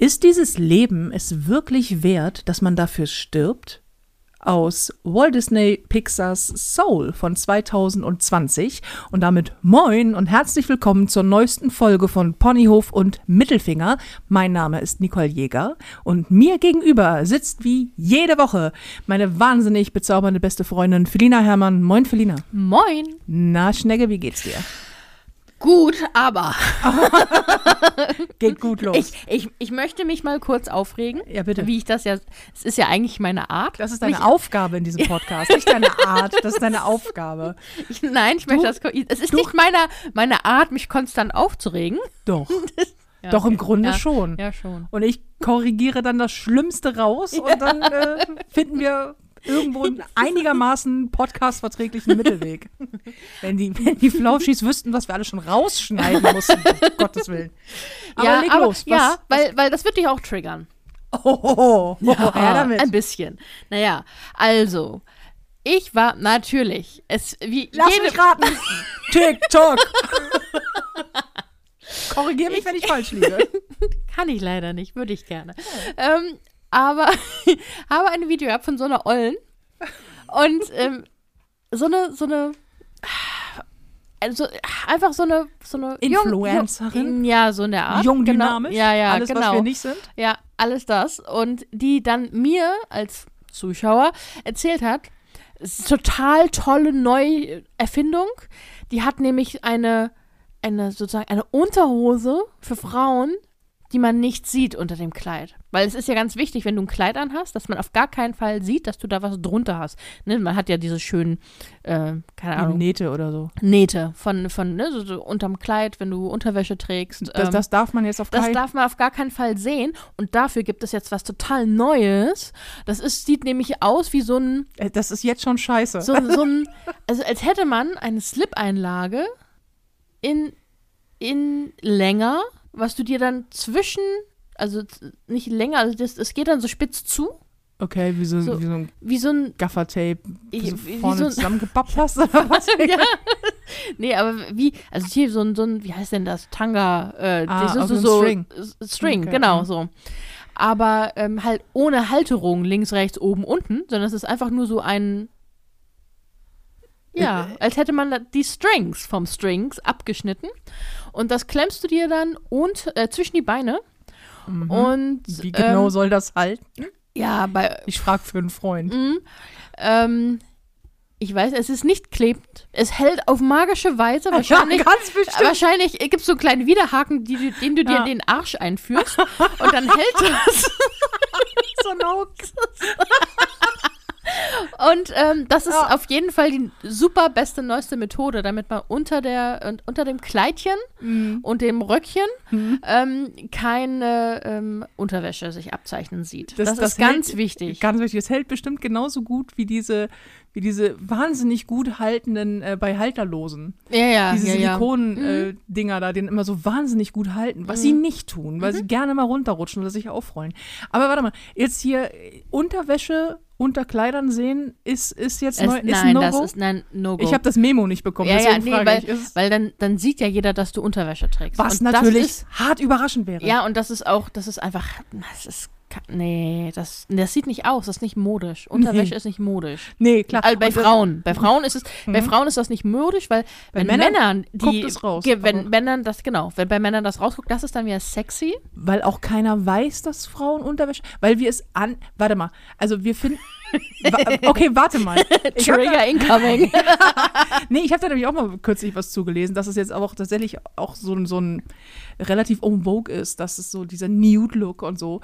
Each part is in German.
Ist dieses Leben es wirklich wert, dass man dafür stirbt? Aus Walt Disney Pixars Soul von 2020 und damit moin und herzlich willkommen zur neuesten Folge von Ponyhof und Mittelfinger. Mein Name ist Nicole Jäger und mir gegenüber sitzt wie jede Woche meine wahnsinnig bezaubernde beste Freundin Felina Herrmann. Moin Felina. Moin. Na Schnegge, wie geht's dir? Gut, aber. Geht gut los. Ich, ich, ich möchte mich mal kurz aufregen. Ja, bitte. Wie ich das ja. Es ist ja eigentlich meine Art. das ist deine mich, Aufgabe in diesem Podcast, nicht deine Art, das ist deine Aufgabe. Ich, nein, ich möchte das. Es ist nicht meine, meine Art, mich konstant aufzuregen. Doch. Ja, Doch, im okay. Grunde ja, schon. Ja, schon. Und ich korrigiere dann das Schlimmste raus und dann äh, finden wir irgendwo einen einigermaßen podcastverträglichen Mittelweg. Wenn die, wenn die Flauschis wüssten, was wir alle schon rausschneiden mussten, um Gottes Willen. Aber ja, leg aber, los. Was, ja weil, weil das wird dich auch triggern. Oh, oh, oh, oh, her damit. Ein bisschen. Naja, also. Ich war natürlich. Es, wie Lass jede, mich raten. TikTok. Korrigiere mich, wenn ich falsch liege. Kann ich leider nicht, würde ich gerne. Ähm, aber habe ein Video gehabt von so einer Ollen und ähm, so eine, so eine, also einfach so eine, so eine Influencerin? Jung, ja, so in der Art. Jung, genau. dynamisch. Ja, ja, Alles, genau. was wir nicht sind. Ja, alles das. Und die dann mir als Zuschauer erzählt hat, total tolle Neuerfindung. Die hat nämlich eine, eine sozusagen eine Unterhose für Frauen, die man nicht sieht unter dem Kleid. Weil es ist ja ganz wichtig, wenn du ein Kleid anhast, dass man auf gar keinen Fall sieht, dass du da was drunter hast. Ne? Man hat ja diese schönen, äh, keine Ahnung, Nähte oder so. Nähte von, von ne, so, so unterm Kleid, wenn du Unterwäsche trägst. Das, ähm, das darf man jetzt auf das keinen darf man auf gar keinen Fall sehen. Und dafür gibt es jetzt was total Neues. Das ist, sieht nämlich aus wie so ein, Äh, Das ist jetzt schon scheiße. so, so ein, also als hätte man eine Slip-Einlage in, in länger, was du dir dann zwischen, also nicht länger, also das, es geht dann so spitz zu, Okay, wie so, So- wie so ein wie so ein, Gaffertape Ich- so wie vorne so ein- zusammengepappt hast oder was? ja. Nee, aber wie, also hier so ein, so ein, wie heißt denn das? Tanga, äh, Ah, das ist so, ein so String. String, Okay, genau so. Aber ähm, halt ohne Halterung links, rechts, oben, unten, sondern es ist einfach nur so ein, ja, als hätte man die Strings vom Strings abgeschnitten und das klemmst du dir dann und, äh, zwischen die Beine Mhm. und Wie genau ähm, soll das halten? ja, bei Ich frage für einen Freund. Mhm. Ähm, ich weiß, es ist nicht klebend. Es hält auf magische Weise wahrscheinlich. ja, ganz bestimmt. Wahrscheinlich gibt es so kleine Widerhaken, die, den du dir Ja. in den Arsch einführst und dann hält das. so ein Hoax. Und ähm, das ist Ja. auf jeden Fall die super beste, neueste Methode, damit man unter, der, unter dem Kleidchen Mhm. und dem Röckchen ähm, keine ähm, Unterwäsche sich abzeichnen sieht. Das, ist ganz hält- wichtig. Ganz wichtig. Es hält bestimmt genauso gut wie diese, wie diese wahnsinnig gut haltenden äh, bei Halterlosen. ja, ja, diese ja, ja. Silikon-Dinger da, die immer so wahnsinnig gut halten, was sie nicht tun, weil sie gerne mal runterrutschen oder sich aufrollen. Aber warte mal, jetzt hier äh, Unterwäsche unter Kleidern sehen, ist, ist jetzt Es, neu, ist nein, no das ist nein, no go. Ich habe das Memo nicht bekommen, Ja, ja, nee, weil, ich. Weil dann, dann sieht ja jeder, dass du Unterwäsche trägst. was Und natürlich ist, hart überraschend wäre. ja, und das ist auch, das ist einfach, das ist, nee, das, das sieht nicht aus, das ist nicht modisch. Unterwäsche Nee. ist nicht modisch. Nee, klar. Also bei das- Frauen. Bei Frauen ist es, bei Mhm. Frauen ist das nicht modisch, weil Bei wenn Männern Männern, guckt die, es raus, wenn aber- Männern das, genau, wenn bei Männern das rausguckt, das ist dann wieder sexy. Weil auch keiner weiß, dass Frauen Unterwäsche. Weil wir es an. Warte mal. Also wir finden. Okay, warte mal. Ich hab da, Trigger incoming. nee, ich habe da nämlich auch mal kürzlich was zugelesen, dass es jetzt auch tatsächlich auch so, ein- so ein relativ en vogue ist, dass es so dieser Nude-Look und so.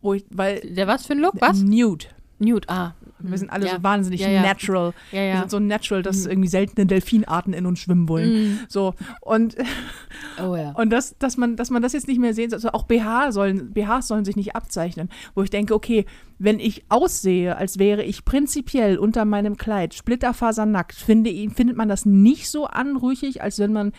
Wo ich, weil. Der was für ein Look? Was? Nude. Nude, ah. Wir sind alle Ja. so wahnsinnig Ja, ja. natural. Wir sind so natural, dass irgendwie seltene Delfinarten in uns schwimmen wollen. Mm. So. Und Oh. Und das, dass man, dass man das jetzt nicht mehr sehen soll, also auch BH sollen, BHs sollen sich nicht abzeichnen. Wo ich denke, okay, wenn ich aussehe, als wäre ich prinzipiell unter meinem Kleid splitterfasernackt, finde, findet man das nicht so anrüchig, als wenn man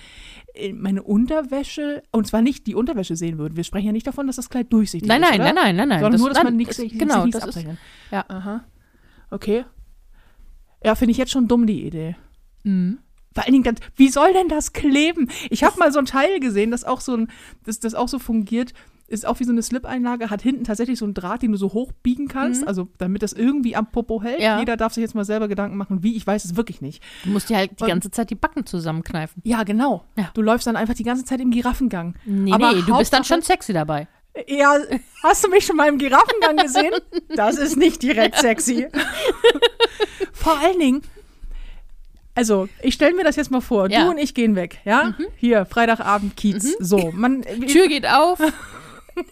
meine Unterwäsche, und zwar nicht die Unterwäsche sehen würde. Wir sprechen ja nicht davon, dass das Kleid durchsichtig Nein, ist. nein, nein, nein, nein, nein. Sondern Das- nur, dass man nichts sich genau, das ist- ja. Aha. Okay. Ja, finde ich jetzt schon dumm, die Idee. Mhm. Vor allen Dingen ganz, wie soll denn das kleben? Ich habe mal so ein Teil gesehen, das auch so ein, das, das auch so fungiert, ist auch wie so eine Slip-Einlage, hat hinten tatsächlich so einen Draht, den du so hoch biegen kannst, Mhm. also damit das irgendwie am Popo hält. Ja. Jeder darf sich jetzt mal selber Gedanken machen, wie, ich weiß es wirklich nicht. Du musst dir halt die Und- ganze Zeit die Backen zusammenkneifen. Ja, genau. Ja. Du läufst dann einfach die ganze Zeit im Giraffengang. Nee, Aber nee, du bist dann schon sexy dabei. Ja, hast du mich schon mal im Giraffengang gesehen? Das ist nicht direkt sexy. Vor allen Dingen, also ich stelle mir das jetzt mal vor, Ja. du und ich gehen weg, ja? Hier, Freitagabend, Kiez, so. Man, Tür geht auf,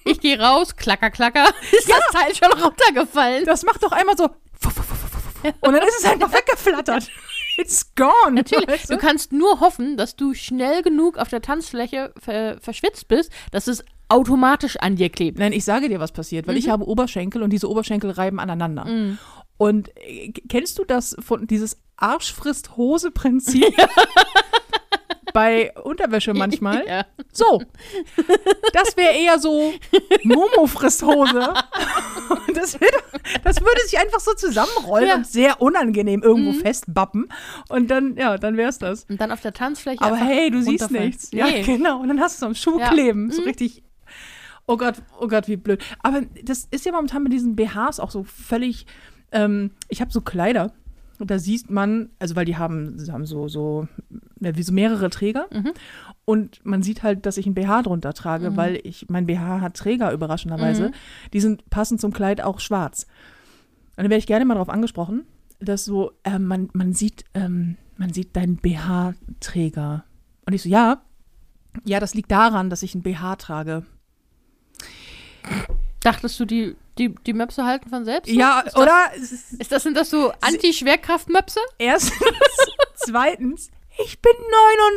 ich gehe raus, klacker, klacker, ist das Teil schon runtergefallen. das macht doch einmal so und dann ist es einfach weggeflattert. It's gone. Natürlich, weißt du du? kannst nur hoffen, dass du schnell genug auf der Tanzfläche ver verschwitzt bist, dass es automatisch an dir klebt. Nein, ich sage dir, was passiert, weil Mhm. ich habe Oberschenkel und diese Oberschenkel reiben aneinander. Und äh, kennst du das von dieses Arsch frisst Hose Prinzip? Bei Unterwäsche manchmal. Ja. So. Das wäre eher so Momo frisst Hose. Und das, wird, das würde sich einfach so zusammenrollen Ja. und sehr unangenehm irgendwo festbappen. Und dann, ja, dann wäre es das. Und dann auf der Tanzfläche. Aber hey, du siehst nichts. Ja, Nee. genau. Und dann hast du es am Schuh Ja. kleben. So richtig. Oh Gott, oh Gott, wie blöd. Aber das ist ja momentan mit diesen BHs auch so völlig. Ähm, ich habe so Kleider. Und da sieht man, also weil die haben, sie haben so, so, wie so mehrere Träger. Mhm. Und man sieht halt, dass ich ein BH drunter trage, weil ich, mein BH hat Träger überraschenderweise. Mhm. Die sind passend zum Kleid auch schwarz. Und dann werde ich gerne mal darauf angesprochen, dass so, ähm, man, man sieht, ähm, man sieht deinen BH-Träger. Und ich so, ja, ja, das liegt daran, dass ich ein BH trage. Dachtest du, die, die, die Möpse halten von selbst? Ja, ist das, oder? Ist das, sind das so Anti-Schwerkraft-Möpse? Erstens, zweitens, ich bin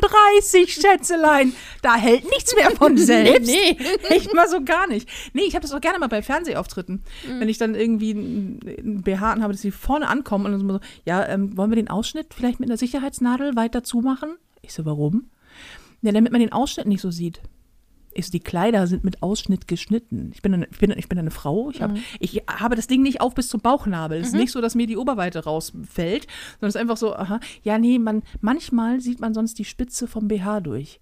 39, Schätzelein. Da hält nichts mehr von selbst. Nee, Echt mal so gar nicht. Nee, ich habe das auch gerne mal bei Fernsehauftritten. Mhm. Wenn ich dann irgendwie ein ein BH habe, dass sie vorne ankommen und dann so, ja, ähm, wollen wir den Ausschnitt vielleicht mit einer Sicherheitsnadel weiter zumachen? Ich so, warum? Ja, damit man den Ausschnitt nicht so sieht. So, die Kleider sind mit Ausschnitt geschnitten. Ich bin eine, ich bin, ich bin eine Frau. Ich, hab, Mhm. ich habe das Ding nicht auf bis zum Bauchnabel. Es ist nicht so, dass mir die Oberweite rausfällt, sondern es ist einfach so, aha, ja, nee, man, manchmal sieht man sonst die Spitze vom BH durch.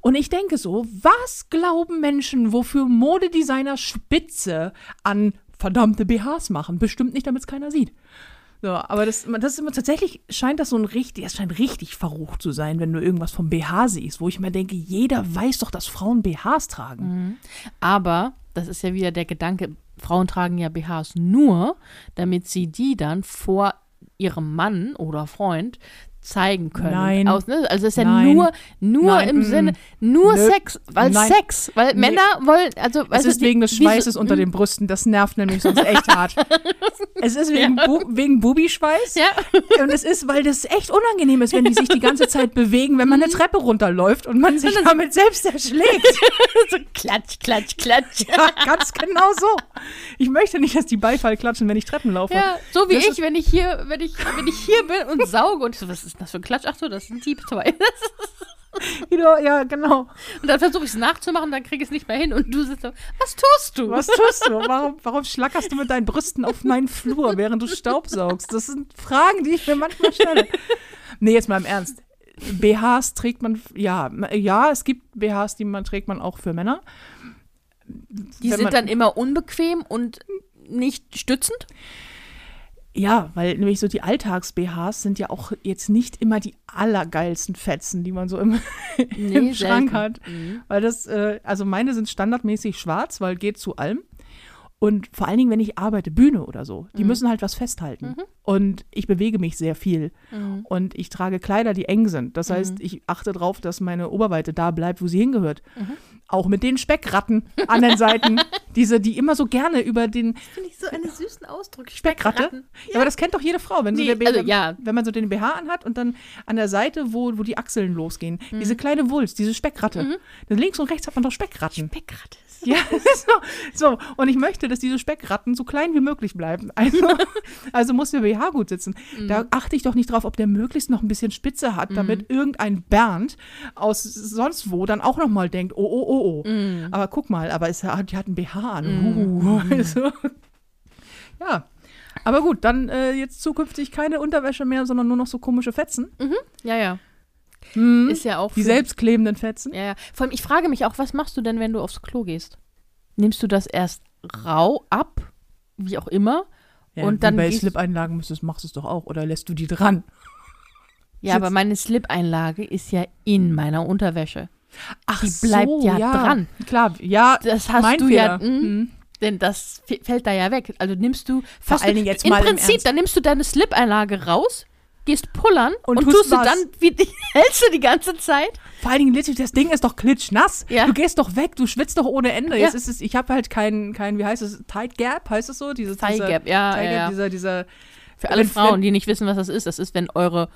Und ich denke so, was glauben Menschen, wofür Modedesigner Spitze an verdammte BHs machen? Bestimmt nicht, damit es keiner sieht. So, aber das, das ist immer tatsächlich scheint das so ein richtig, das scheint richtig verrucht zu sein, wenn du irgendwas vom BH siehst, wo ich mir denke, jeder weiß doch, dass Frauen BHs tragen. Aber das ist ja wieder der Gedanke, Frauen tragen ja BHs nur, damit sie die dann vor ihrem Mann oder Freund zeigen können. Nein. Aus, ne? Also es ist ja Nein. nur, nur Nein, im mm, Sinne, nur Nö. Sex, weil Nein. Sex, weil Nee. Männer wollen, also Es du, ist die- wegen des wie so- Schweißes unter den Brüsten, das nervt nämlich sonst echt hart. Es ist wegen, Bu wegen Bubischweiß Ja. und es ist, weil das echt unangenehm ist, wenn die sich die ganze Zeit bewegen, wenn man eine Treppe runterläuft und man sich damit selbst erschlägt. so klatsch, klatsch, klatsch. Ja, ganz genau so. Ich möchte nicht, dass die Beifall klatschen, wenn ich Treppen laufe. Ja, so wie Das ich, wenn ich hier, wenn ich, wenn ich hier bin und sauge und so, was ist das für ein Klatsch? Ach so, das ist ein Deep Toy. Wieder, ja, genau. Und dann versuche ich es nachzumachen, dann kriege ich es nicht mehr hin und du sitzt so, was tust du? Was tust du? Warum, warum schlackerst du mit deinen Brüsten auf meinen Flur, während du Staubsaugst? Das sind Fragen, die ich mir manchmal stelle. Nee, jetzt mal im Ernst. BHs trägt man, ja, ja, es gibt BHs, die man trägt man auch für Männer. Die Wenn sind man- dann immer unbequem und nicht stützend. Ja, weil nämlich so die Alltags-BHs sind ja auch jetzt nicht immer die allergeilsten Fetzen, die man so im, im Schrank selten. hat. Mhm. Weil das, äh, also meine sind standardmäßig schwarz, weil geht zu allem. Und vor allen Dingen, wenn ich arbeite, Bühne oder so, die Mhm. müssen halt was festhalten. Und ich bewege mich sehr viel. Mhm. Und ich trage Kleider, die eng sind. Das heißt, ich achte darauf, dass meine Oberweite da bleibt, wo sie hingehört. Mhm. Auch mit den Speckratten an den Seiten. Diese, die immer so gerne über den Finde ich so einen süßen Ausdruck. Speckratte. Ja. aber das kennt doch jede Frau, wenn, so Nee, der also ja. wenn man so den BH anhat und dann an der Seite, wo, wo die Achseln losgehen, diese kleine Wulst, diese Speckratte. Dann links und rechts hat man doch Speckratten. Speckratte. Ja, so, so. Und ich möchte, dass diese Speckratten so klein wie möglich bleiben. Also, also muss der BH gut sitzen. Da achte ich doch nicht drauf, ob der möglichst noch ein bisschen Spitze hat, damit irgendein Bernd aus sonst wo dann auch noch mal denkt, oh, oh, oh, oh. Aber guck mal, aber es hat, die hat einen BH an. Uh, also, ja. Aber gut, dann äh, jetzt zukünftig keine Unterwäsche mehr, sondern nur noch so komische Fetzen. Ja, ja. Hm. Ist ja auch. Die selbstklebenden Fetzen. Ja, ja. Vor allem, ich frage mich auch, was machst du denn, wenn du aufs Klo gehst? nimmst du das erst rau ab, wie auch immer. Ja, Und dann bei Slip-Einlagen müsstest, machst du es doch auch. Oder lässt du die dran? Ja, aber meine Slip-Einlage ist ja in meiner Unterwäsche. Ach Die bleibt ja dran. Klar, ja. Das hast du Fehler. ja, mh, Mhm. denn das fällt da ja weg. Also nimmst du Vor fast allen Dingen jetzt im mal im Prinzip, Ernst. dann nimmst du deine Slip-Einlage raus, gehst pullern Und und, tust tust du dann, wie hältst du die ganze Zeit? Vor allen Dingen, das Ding ist doch klitschnass. Ja. Du gehst doch weg, du schwitzt doch ohne Ende. Ja. Jetzt ist es, ich habe halt kein, kein, wie heißt es, Tight Gap, heißt es so? Dieses, Thigh dieser- Gap, ja, Thigh ja, Gap, ja. dieser, dieser, Für alle Wenn- Frauen, die nicht wissen, was das ist, das ist, wenn eure,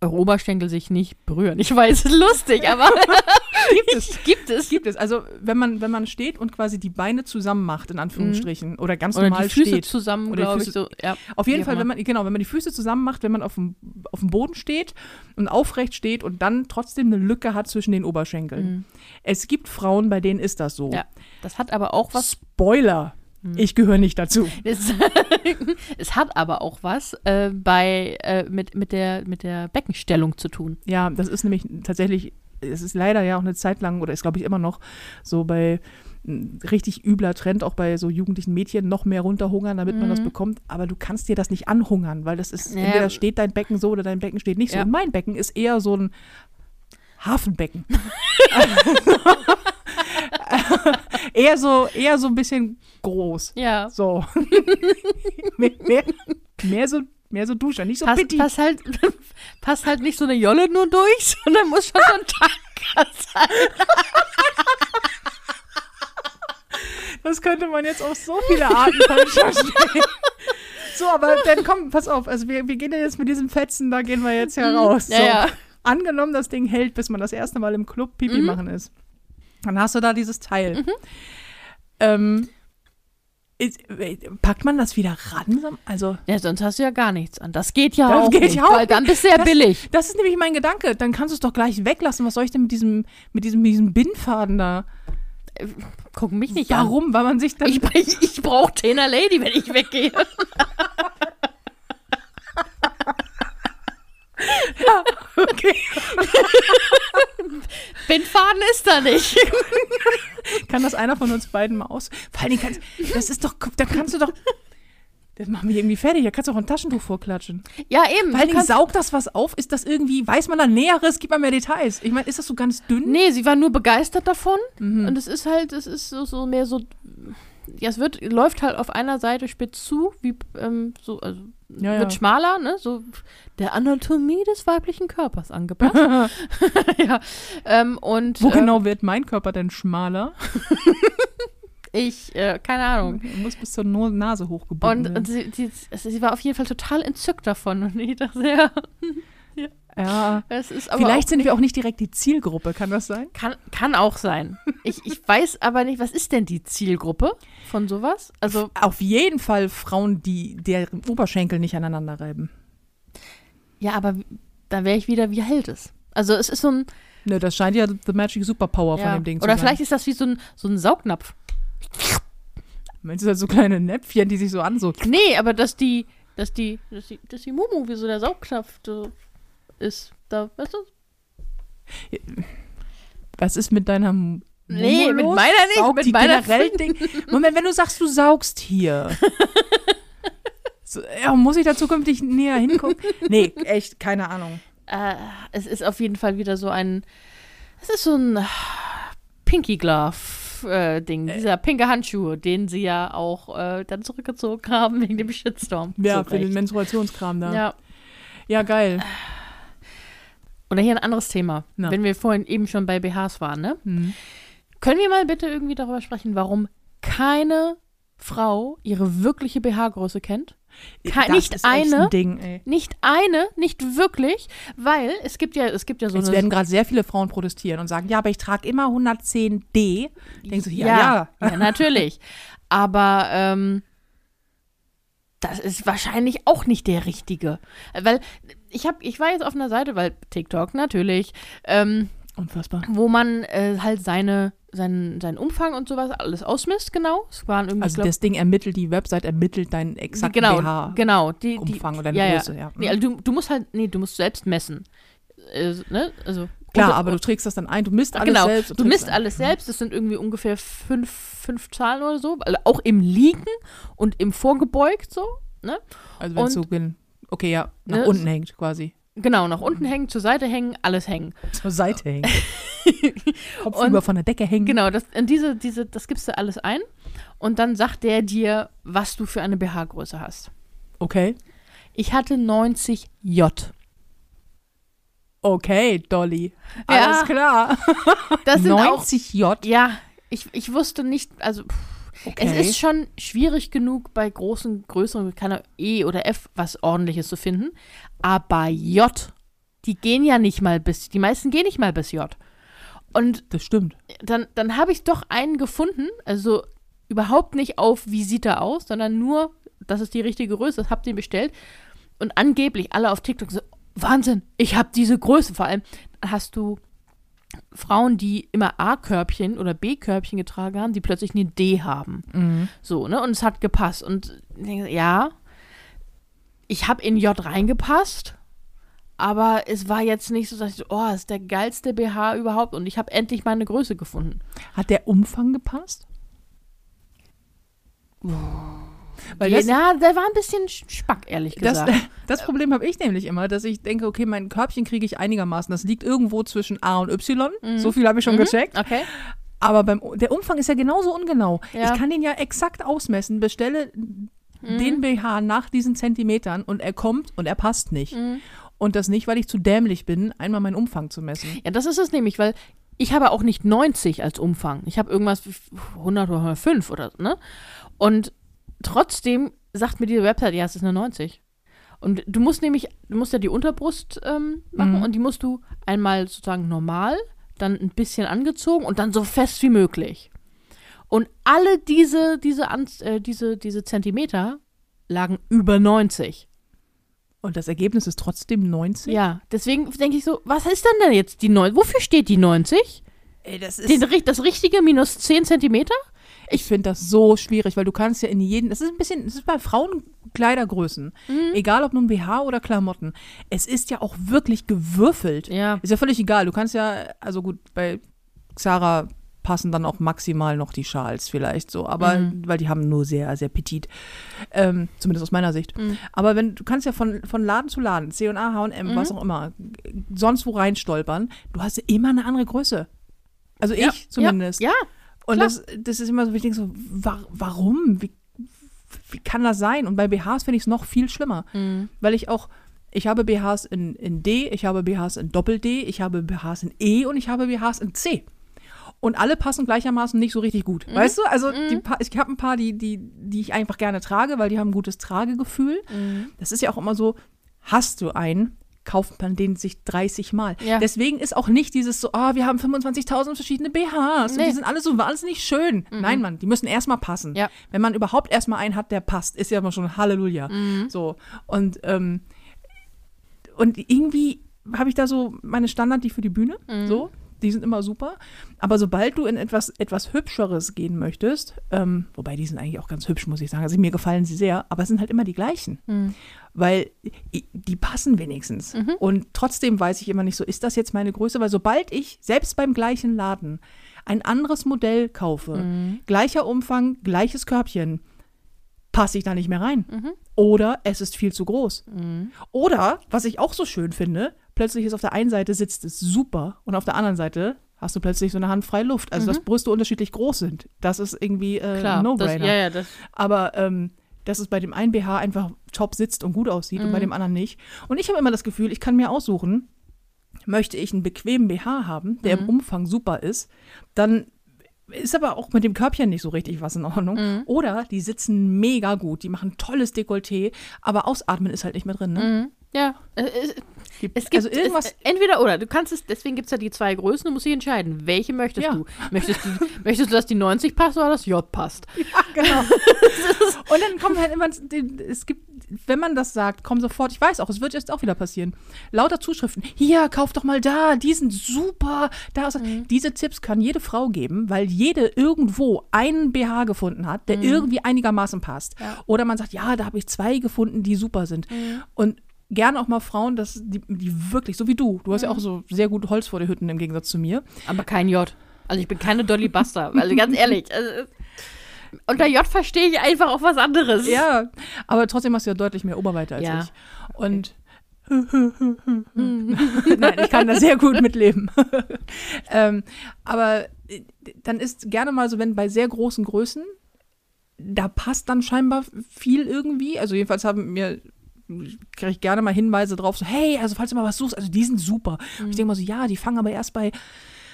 eure Oberschenkel sich nicht berühren. Ich weiß, es ist lustig, aber gibt es. gibt es. Gibt es. Also, wenn man, wenn man steht und quasi die Beine zusammen macht, in Anführungsstrichen, oder ganz Oder normal die Füße steht. zusammen, Oder die glaube ich. Füße- So, ja. Auf jeden Fall, wenn man, genau, wenn man die Füße zusammen macht, wenn man auf dem, auf dem Boden steht und aufrecht steht und dann trotzdem eine Lücke hat zwischen den Oberschenkeln. Es gibt Frauen, bei denen ist das so. Mhm. Ja. Das hat aber auch was. Spoiler. Mhm. Ich gehöre nicht dazu. Es, es hat aber auch was äh, bei, äh, mit, mit, der, mit der Beckenstellung zu tun. Ja, das ist nämlich tatsächlich, es ist leider ja auch eine Zeit lang, oder ist glaube ich immer noch so bei m, richtig übler Trend, auch bei so jugendlichen Mädchen, noch mehr runterhungern, damit man das bekommt. Aber du kannst dir das nicht anhungern, weil das ist, Ja. entweder steht dein Becken so oder dein Becken steht nicht so. Ja. Und mein Becken ist eher so ein Hafenbecken. eher, so, eher so ein bisschen groß. Ja. So. mehr, mehr, mehr so. Mehr so Duscher, nicht so Pass, pitti. pass, halt, passt halt nicht so eine Jolle nur durch, sondern muss schon so ein Tanker sein. Das könnte man jetzt auf so viele Arten falsch verstehen. So, aber dann komm, pass auf. Also wir, wir gehen ja jetzt mit diesem Fetzen, da gehen wir jetzt ja raus. Ja, so. ja. Angenommen, das Ding hält, bis man das erste Mal im Club Pipi Mhm. machen ist. Dann hast du da dieses Teil. Ähm, ist, äh, packt man das wieder ran? Also, Ja, sonst hast du ja gar nichts an. Das geht ja Das auch geht nicht, ja auch weil dann bist du ja das, billig. Das ist nämlich mein Gedanke. Dann kannst du es doch gleich weglassen. Was soll ich denn mit diesem, mit diesem, mit diesem Bindfaden da? Guck mich nicht an. Warum? Weil man sich dann. Ich, ich, ich brauche Tena Lady, wenn ich weggehe. okay. Bindfaden ist da nicht. Kann das einer von uns beiden mal aus? Vor allen Dingen kannst, das ist doch, da kannst du doch, das machen wir irgendwie fertig. Da kannst du auch ein Taschentuch vorklatschen. Ja, eben. Vor allen Dingen saugt das was auf? Ist das irgendwie, weiß man da Näheres? Gib mal mehr Details. Ich meine, ist das so ganz dünn? Nee, sie war nur begeistert davon. Mhm. Und es ist halt, es ist so, so mehr so. Ja, es wird, läuft halt auf einer Seite spitz zu, wie ähm, so, also Ja, wird ja. schmaler, ne? So der Anatomie des weiblichen Körpers angepasst. ja. Ähm, und Wo äh, genau wird mein Körper denn schmaler? ich, äh, keine Ahnung. Er muss bis zur No Nase hochgebunden Und, und sie, sie, sie war auf jeden Fall total entzückt davon. Und ich dachte, ja, Ja. Es ist aber Vielleicht sind wir auch nicht direkt die Zielgruppe, kann das sein? kann, kann auch sein. Ich, ich weiß aber nicht, was ist denn die Zielgruppe von sowas? Also, Auf jeden Fall Frauen, die deren Oberschenkel nicht aneinander reiben. ja, aber da wäre ich wieder, wie hält es? Also, es ist so ein. Ne, das scheint ja the magic Superpower Ja. von dem Ding zu Oder sein. vielleicht ist das wie so ein, so ein Saugnapf. Meinst du halt so kleine Näpfchen, die sich so an so. Nee, aber dass die, dass die, dass die, dass die Mumu wie so der Saugnapf so ist. Da, weißt du? Was ist mit deiner Momo Nee, mit los? meiner nicht, Saugt mit die meiner- Ding. Moment, wenn du sagst, du saugst hier. so, ja, muss ich da zukünftig näher hingucken? Nee, echt, keine Ahnung. Äh, es ist auf jeden Fall wieder so ein. Es ist so ein Pinky Glove. Äh, Ding, dieser pinke Handschuh, den sie ja auch äh, dann zurückgezogen haben wegen dem Shitstorm. Ja, für den. Menstruationskram da. Ja, Ja. geil. Oder hier ein anderes Thema. Na. Wenn wir vorhin eben schon bei BHs waren, ne? Hm. Können wir mal bitte irgendwie darüber sprechen, warum keine Frau ihre wirkliche BH-Größe kennt? Ke- Das nicht eine, ein Ding, ey. nicht eine, nicht wirklich, weil es gibt ja, es gibt ja so Jetzt werden gerade sehr viele Frauen protestieren und sagen, ja, aber ich trage immer 110D. Denkst du, ja, ja, ja. ja, natürlich. Aber ähm, das ist wahrscheinlich auch nicht der richtige. Weil ich habe, ich war jetzt auf einer Seite, weil TikTok natürlich, ähm, Unfassbar. wo man äh, halt seine, seinen, seinen Umfang und sowas alles ausmisst, genau. Es waren irgendwie, Also glaub- das Ding ermittelt, die Website ermittelt deinen exakten genau, BH. genau, die, die, Umfang oder ja, Größe, ja. Nee, also du, du musst halt, nee, du musst selbst messen. Äh, ne? Also Klar, Und- aber du trägst das dann ein, du misst alles genau, selbst. du misst ein. alles selbst. Das sind irgendwie ungefähr fünf, fünf Zahlen oder so. Also auch im Liegen und im Vorgebeugt so. Ne? Also wenn es so bin. Okay, ja, nach Ne, unten hängt quasi. Genau, nach unten hängen, zur Seite hängen, alles hängen. Zur Seite hängt. Kopf Und- über von der Decke hängen. Genau, das, diese, diese, das gibst du alles ein. Und dann sagt der dir, was du für eine BH-Größe hast. Okay. Ich hatte 90J. Okay, Dolly. Ja. Alles klar. Das sind auch 90 J. Ja, ich, ich wusste nicht, also pff, Okay. es ist schon schwierig genug bei großen, größeren, keine E oder F was ordentliches zu finden, aber J, die gehen ja nicht mal bis, die meisten gehen nicht mal bis J. Und das stimmt. dann, dann habe ich doch einen gefunden, also überhaupt nicht auf, wie sieht er aus, sondern nur, das ist die richtige Größe, das habt ihr bestellt. Und angeblich alle auf TikTok so, Wahnsinn, ich habe diese Größe. Vor allem hast du Frauen, die immer A-Körbchen oder B-Körbchen getragen haben, die plötzlich eine D haben. Mhm. So, ne? Und es hat gepasst. Und ich denke, ja, ich habe in J reingepasst, aber es war jetzt nicht so, dass ich so, oh, das ist der geilste BH überhaupt. Und ich habe endlich meine Größe gefunden. Hat der Umfang gepasst? Weil das, ja, der war ein bisschen spack, ehrlich das, gesagt. das Problem habe ich nämlich immer, dass ich denke, okay, mein Körbchen kriege ich einigermaßen. Das liegt irgendwo zwischen A und Y. So viel habe ich schon gecheckt. Okay. Aber beim, der Umfang ist ja genauso ungenau. Ja. Ich kann den ja exakt ausmessen, bestelle Mhm. den BH nach diesen Zentimetern und er kommt und er passt nicht. Mhm. Und das nicht, weil ich zu dämlich bin, einmal meinen Umfang zu messen. Ja, das ist es nämlich, weil ich habe auch nicht 90 als Umfang. Ich habe irgendwas wie 100 oder 105 oder so, ne? Und trotzdem sagt mir diese Website, ja, es ist eine 90. Und du musst nämlich, du musst ja die Unterbrust ähm, machen Mhm. und die musst du einmal sozusagen normal, dann ein bisschen angezogen und dann so fest wie möglich. Und alle diese, diese, äh, diese, diese Zentimeter lagen über 90. Und das Ergebnis ist trotzdem 90? Ja, deswegen denke ich so, was ist denn denn jetzt die 90? Wofür steht die 90? Ey, das ist. Den, das richtige minus 10 Zentimeter? Ich finde das so schwierig, weil du kannst ja in jeden, das ist ein bisschen, das ist bei Frauen Kleidergrößen, Mhm. egal ob nun BH oder Klamotten, es ist ja auch wirklich gewürfelt. Ja. Ist ja völlig egal, du kannst ja, also gut, bei Xara passen dann auch maximal noch die Schals vielleicht so, aber Mhm. weil die haben nur sehr, sehr petit, ähm, zumindest aus meiner Sicht. Mhm. Aber wenn du kannst ja von, von Laden zu Laden, C&A, H&M, was Mhm. auch immer, sonst wo reinstolpern, du hast ja immer eine andere Größe. Also ich zumindest. Ja, Und Klar. das, das ist immer so, ich denke so, wa warum? Wie, wie kann das sein? Und bei BHs finde ich es noch viel schlimmer. Mhm. Weil ich auch, ich habe BHs in, in D, ich habe BHs in Doppel-D, ich habe BHs in E und ich habe BHs in C. Und alle passen gleichermaßen nicht so richtig gut. Mhm. Weißt du? Also die, pa- ich habe ein paar, die, die, die ich einfach gerne trage, weil die haben ein gutes Tragegefühl. Mhm. Das ist ja auch immer so, hast du einen, kauft man den sich 30 Mal. Ja. Deswegen ist auch nicht dieses so, ah, wir haben 25.000 verschiedene BHs und Nee. die sind alle so wahnsinnig schön. Nein, Mann, die müssen erstmal passen. Ja. Wenn man überhaupt erstmal einen hat, der passt, ist ja immer schon Halleluja. So. Und, ähm, und irgendwie habe ich da so meine Standard, die für die Bühne, so. Die sind immer super. Aber sobald du in etwas, etwas Hübscheres gehen möchtest, ähm, wobei die sind eigentlich auch ganz hübsch, muss ich sagen. Also mir gefallen sie sehr, aber es sind halt immer die gleichen. Weil die passen wenigstens. Und trotzdem weiß ich immer nicht so, ist das jetzt meine Größe? Weil sobald ich, selbst beim gleichen Laden, ein anderes Modell kaufe, gleicher Umfang, gleiches Körbchen, passe ich da nicht mehr rein. Oder es ist viel zu groß. Oder, was ich auch so schön finde, plötzlich ist auf der einen Seite sitzt es super und auf der anderen Seite hast du plötzlich so eine Hand freie Luft. Also, dass Brüste unterschiedlich groß sind. Das ist irgendwie äh, klar. ein No-Brainer. ja, ja, das, Aber ähm, dass es bei dem einen BH einfach top sitzt und gut aussieht und bei dem anderen nicht. Und ich habe immer das Gefühl, ich kann mir aussuchen, möchte ich einen bequemen BH haben, der im Umfang super ist, dann ist aber auch mit dem Körbchen nicht so richtig was in Ordnung. Oder die sitzen mega gut, die machen tolles Dekolleté, aber ausatmen ist halt nicht mehr drin. Ne? Mhm. ja. äh, Es, es gibt also irgendwas, es, entweder oder. Du kannst es, deswegen gibt es ja die zwei Größen, du musst dich entscheiden. Welche möchtest Ja. du? Möchtest du, möchtest du, dass die 90 passt oder das J passt? genau. Und dann kommt halt immer, es gibt, wenn man das sagt, kommen sofort, ich weiß auch, es wird jetzt auch wieder passieren, lauter Zuschriften. Hier, kauf doch mal da, die sind super. Da ist, Diese Tipps kann jede Frau geben, weil jede irgendwo einen BH gefunden hat, der irgendwie einigermaßen passt. Ja. Oder man sagt, ja, da habe ich zwei gefunden, die super sind. Und gerne auch mal Frauen, dass die, die wirklich, so wie du, du hast ja auch so sehr gut Holz vor der Hütten im Gegensatz zu mir. Aber kein J. Also ich bin keine Dolly Buster. Also ganz ehrlich. Also, unter J verstehe ich einfach auch was anderes. Ja, aber trotzdem hast du ja deutlich mehr Oberweite als Ja. ich. Und Nein, ich kann da sehr gut mitleben. ähm, aber äh, dann ist gerne mal so, wenn bei sehr großen Größen, da passt dann scheinbar viel irgendwie. Also jedenfalls haben mir kriege ich gerne mal Hinweise drauf, so, hey, also falls du mal was suchst, also die sind super. Und ich denke mal so, ja, die fangen aber erst bei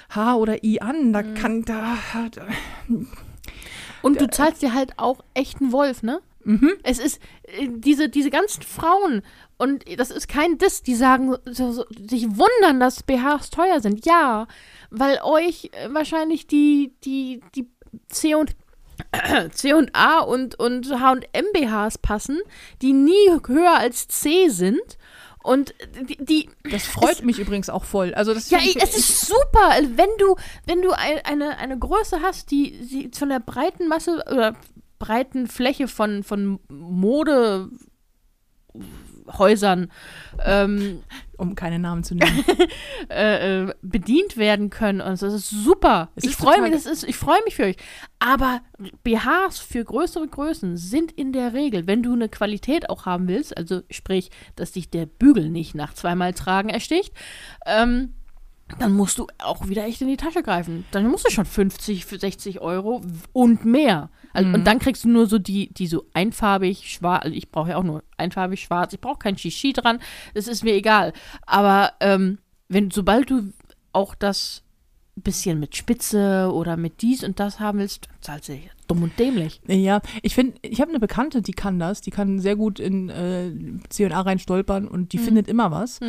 H oder I an. Da kann, da, da Und du zahlst dir halt auch echten Wolf, ne? Mhm. Es ist äh, diese, diese ganzen Frauen, und das ist kein Diss, die sagen, so, so, sich wundern, dass BHs teuer sind. Ja, weil euch wahrscheinlich die, die, die C und C und A und, und H und M BHs passen, die nie höher als C sind. Und die, die das freut mich übrigens auch voll. Also das ja, ich- es ist super. Wenn du, wenn du ein, eine, eine Größe hast, die, die von der breiten Masse oder breiten Fläche von, von Modehäusern ähm, um keine Namen zu nennen. äh, äh, bedient werden können. Und das ist super. Es ich freue mich, das ist, ich freue mich für euch. Aber BHs für größere Größen sind in der Regel, wenn du eine Qualität auch haben willst, also sprich, dass dich der Bügel nicht nach zweimal Tragen ersticht, ähm, dann musst du auch wieder echt in die Tasche greifen. Dann musst du schon 50, für 60 Euro und mehr. Also, Mhm. Und dann kriegst du nur so die, die so einfarbig, schwarz, also ich brauche ja auch nur einfarbig, schwarz, ich brauche kein Shishi dran, das ist mir egal. Aber ähm, wenn, sobald du auch das bisschen mit Spitze oder mit dies und das haben willst, zahlst du dumm und dämlich. Ja, ich finde, ich habe eine Bekannte, die kann das. Die kann sehr gut in äh, C&A rein stolpern und die findet immer was.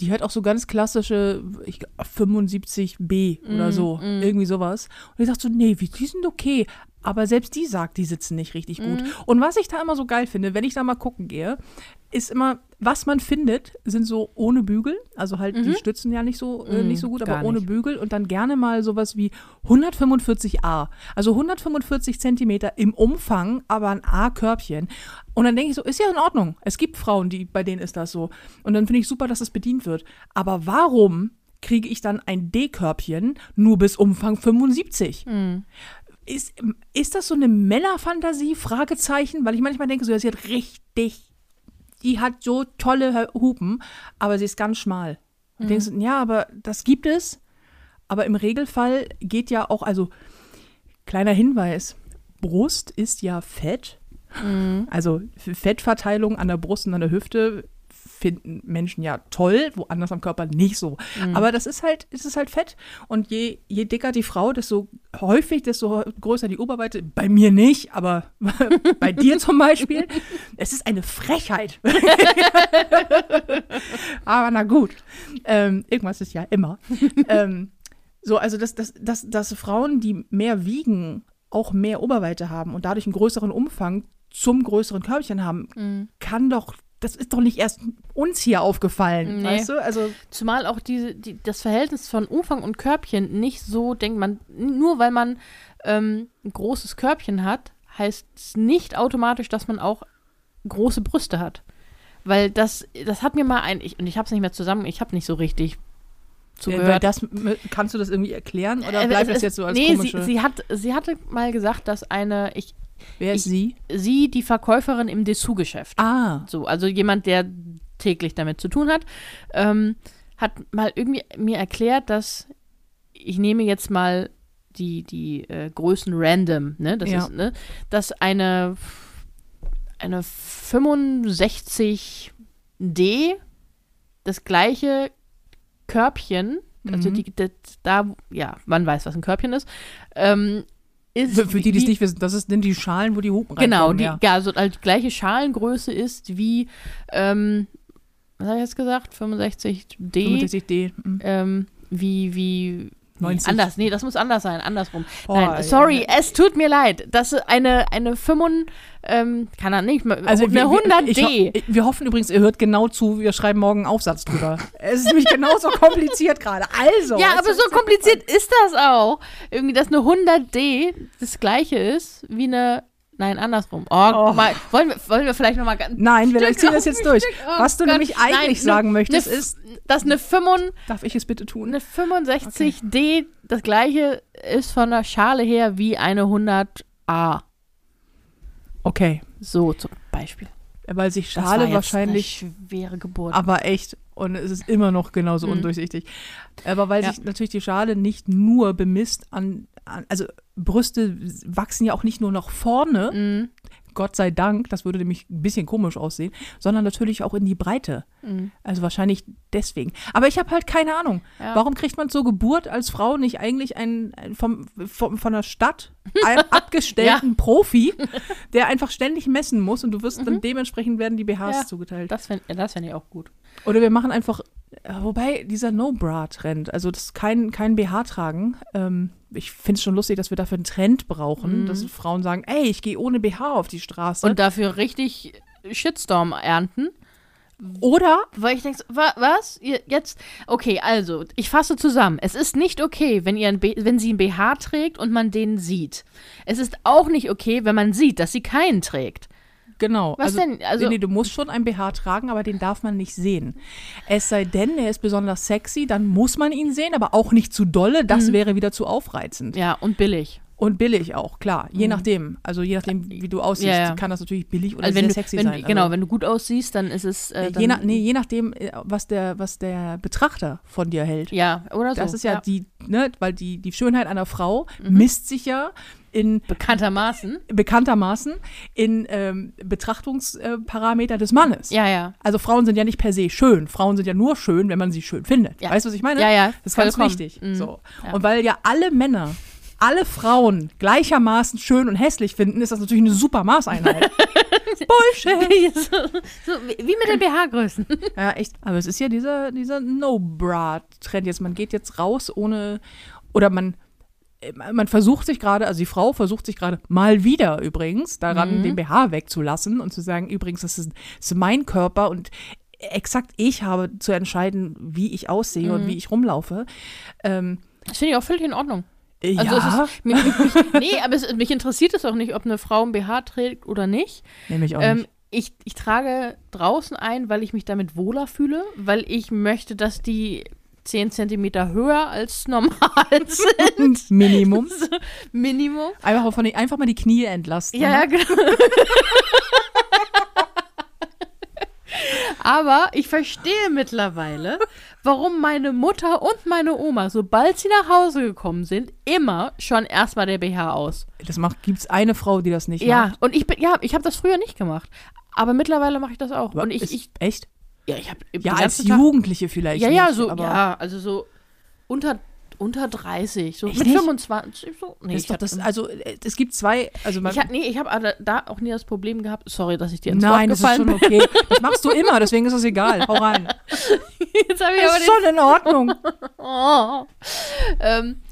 Die hört auch so ganz klassische ich, glaub, 75b oder so, irgendwie sowas. Und die sagt so, nee, wie, die sind okay. Aber selbst die sagt, die sitzen nicht richtig gut. Und was ich da immer so geil finde, wenn ich da mal gucken gehe, ist immer, was man findet, sind so ohne Bügel. Also halt, die stützen ja nicht so, äh, nicht so gut, aber ohne. Bügel. Und dann gerne mal sowas wie 145a. Also 145 Zentimeter im Umfang, aber ein A-Körbchen. Und dann denke ich so, ist ja in Ordnung. Es gibt Frauen, die, bei denen ist das so. Und dann finde ich super, dass es bedient wird. Aber warum kriege ich dann ein D-Körbchen nur bis Umfang 75? Ist, ist das so eine Männerfantasie? Fragezeichen, weil ich manchmal denke, so, sie hat richtig, die hat so tolle Hupen, aber sie ist ganz schmal. Und denkst du, ja, aber das gibt es. Aber im Regelfall geht ja auch, also kleiner Hinweis, Brust ist ja Fett. Also F- Fettverteilung an der Brust und an der Hüfte finden Menschen ja toll, woanders am Körper nicht so. Aber das ist halt, es ist halt Fett. Und je, je dicker die Frau, desto häufig, desto größer die Oberweite. Bei mir nicht, aber bei dir zum Beispiel. Es ist eine Frechheit. aber na gut. Ähm, irgendwas ist ja immer. ähm, so, also dass, dass, dass, dass Frauen, die mehr wiegen, auch mehr Oberweite haben und dadurch einen größeren Umfang zum größeren Körbchen haben, kann doch, das ist doch nicht erst uns hier aufgefallen, Nee. weißt du? Also, Zumal auch diese, die, das Verhältnis von Umfang und Körbchen nicht so, denkt man, nur weil man ähm, ein großes Körbchen hat, heißt es nicht automatisch, dass man auch große Brüste hat. Weil das, das hat mir mal ein, ich, und ich habe es nicht mehr zusammen, ich habe nicht so richtig zugehört. das, kannst du das irgendwie erklären oder Äh, bleibt es- das jetzt so als nee, sie, komische? sie, hat, sie hatte mal gesagt, dass eine, ich, Wer ist ich- sie? sie die Verkäuferin im Dessous-Geschäft. Ah, So, also jemand, der täglich damit zu tun hat, ähm, hat mal irgendwie mir erklärt, dass ich nehme jetzt mal die, die äh, Größen random, ne? Das Ja. ist, ne? Dass eine, eine 65D das gleiche Körbchen, also Mhm. die, das, da, ja, man weiß, was ein Körbchen ist, ähm, ist für, für die, die es nicht wissen, das ist, sind die Schalen, wo die Hupen Genau, die, ja. ja. also die gleiche Schalengröße ist wie, ähm, was habe ich jetzt gesagt? 65D? 65D. mhm. Ähm, wie, wie. Nee, 90. anders, nee, das muss anders sein, andersrum. Oh, Nein, sorry, ja. es tut mir leid. Das ist eine, eine 5, ähm, kann er nicht, Also eine wir- wir- 100D. Ich, ho- wir hoffen übrigens, ihr hört genau zu, wir schreiben morgen einen Aufsatz drüber. es ist nämlich genauso kompliziert gerade. Also. ja, aber ist- so kompliziert ist das auch. Irgendwie, dass eine 100D das gleiche ist wie eine Nein, andersrum. Oh, Oh. Mal, wollen, wir, wollen wir vielleicht nochmal ganz. Nein, wir ziehen das jetzt durch. Oh Was du Gott. nämlich eigentlich Nein, sagen ne- möchtest, ne- ist, Dass eine, 5, darf ich es bitte tun? eine 65D das gleiche ist von der Schale her wie eine 100A. Okay, So zum Beispiel. weil sich Schale wahrscheinlich, schwere Geburt. aber echt, und es ist immer noch genauso Mhm. undurchsichtig. Aber weil Ja. sich natürlich die Schale nicht nur bemisst an, also Brüste wachsen ja auch nicht nur nach vorne, Mhm. Gott sei Dank, das würde nämlich ein bisschen komisch aussehen, sondern natürlich auch in die Breite. Mhm. Also wahrscheinlich deswegen. Aber ich habe halt keine Ahnung. Ja. Warum kriegt man zur Geburt als Frau nicht eigentlich einen, einen vom, vom, von der Stadt einen abgestellten Profi, der einfach ständig messen muss und du wirst dann dementsprechend werden die BHs Ja. zugeteilt. Das fände das fänd ich auch gut. Oder wir machen einfach, äh, wobei dieser No-Bra-Trend, also das kein, kein BH tragen, ähm, ich finde es schon lustig, dass wir dafür einen Trend brauchen, dass Frauen sagen, ey, ich gehe ohne BH auf die Straße. Und dafür richtig Shitstorm ernten. Oder Weil ich denke, wa was? Ihr jetzt? Okay, also, ich fasse zusammen. Es ist nicht okay, wenn, ihr ein B wenn sie ein BH trägt und man den sieht. Es ist auch nicht okay, wenn man sieht, dass sie keinen trägt. Genau. Was also, denn? Also- nee, du musst schon ein BH tragen, aber den darf man nicht sehen. Es sei denn, er ist besonders sexy, dann muss man ihn sehen, aber auch nicht zu dolle. Das Mhm. wäre wieder zu aufreizend. Ja, und billig. Und billig auch, klar. Je nachdem. Also je nachdem, wie du aussiehst, Mhm. Ja, ja. kann das natürlich billig oder Also wenn sehr du, sexy wenn, sein. Genau, also, wenn du gut aussiehst, dann ist es. Äh, dann, je, nach, nee, je nachdem, äh, was der, was der Betrachter von dir hält. Ja, oder so. Das ist ja, ja. Mhm. die, ne, weil die, die Schönheit einer Frau misst sich ja in Bekanntermaßen. bekanntermaßen in ähm, Betrachtungsparameter des Mannes. Ja, ja. Also Frauen sind ja nicht per se schön. Frauen sind ja nur schön, wenn man sie schön findet. Ja. Weißt du, was ich meine? Ja, ja, Das ist ganz wichtig. Mhm. So. Ja. Und weil ja alle Männer, alle Frauen gleichermaßen schön und hässlich finden, ist das natürlich eine super Maßeinheit. Bullshit. so, so, wie mit den BH-Größen. Ja, echt. Aber es ist ja dieser, dieser No-Bra-Trend jetzt. Man geht jetzt raus ohne, oder man, man versucht sich gerade, also die Frau versucht sich gerade mal wieder übrigens daran, Mhm. den BH wegzulassen und zu sagen, übrigens, das ist, das ist mein Körper und exakt ich habe zu entscheiden, wie ich aussehe Mhm. und wie ich rumlaufe. Ähm, Das finde ich auch völlig in Ordnung. äh, Also ja, ist, mich, mich, nee, aber es, mich interessiert es auch nicht, ob eine Frau ein BH trägt oder nicht. nehme ich auch Ähm, nicht. ich, ich trage draußen ein, weil ich mich damit wohler fühle, weil ich möchte, dass die 10 Zentimeter höher als normal sind. Minimum. Minimum. Einfach, mal von einfach mal die Knie entlasten. Ja, ja, genau. Aber ich verstehe mittlerweile, warum meine Mutter und meine Oma, sobald sie nach Hause gekommen sind, immer schon erstmal der BH aus. Das macht, gibt's eine Frau, die das nicht Ja, macht. und ich bin, ja, ich habe das früher nicht gemacht. Aber mittlerweile mache ich das auch. Und ich, Ist- ich echt? Ja, ich habe Ja, als Jugendliche vielleicht Ja, ja, nicht, so, aber ja, also so unter, unter 30, so Echt mit nicht? 25, so. Nee, Das ich das, also äh, es gibt zwei, also man, ich hab, nee, ich habe da auch nie das Problem gehabt. Sorry, dass ich dir ins nein, Wort das ist gefallen schon okay. Das machst du immer, deswegen ist das egal. Hau rein. Jetzt ich Das ist schon in Ordnung. oh. ähm,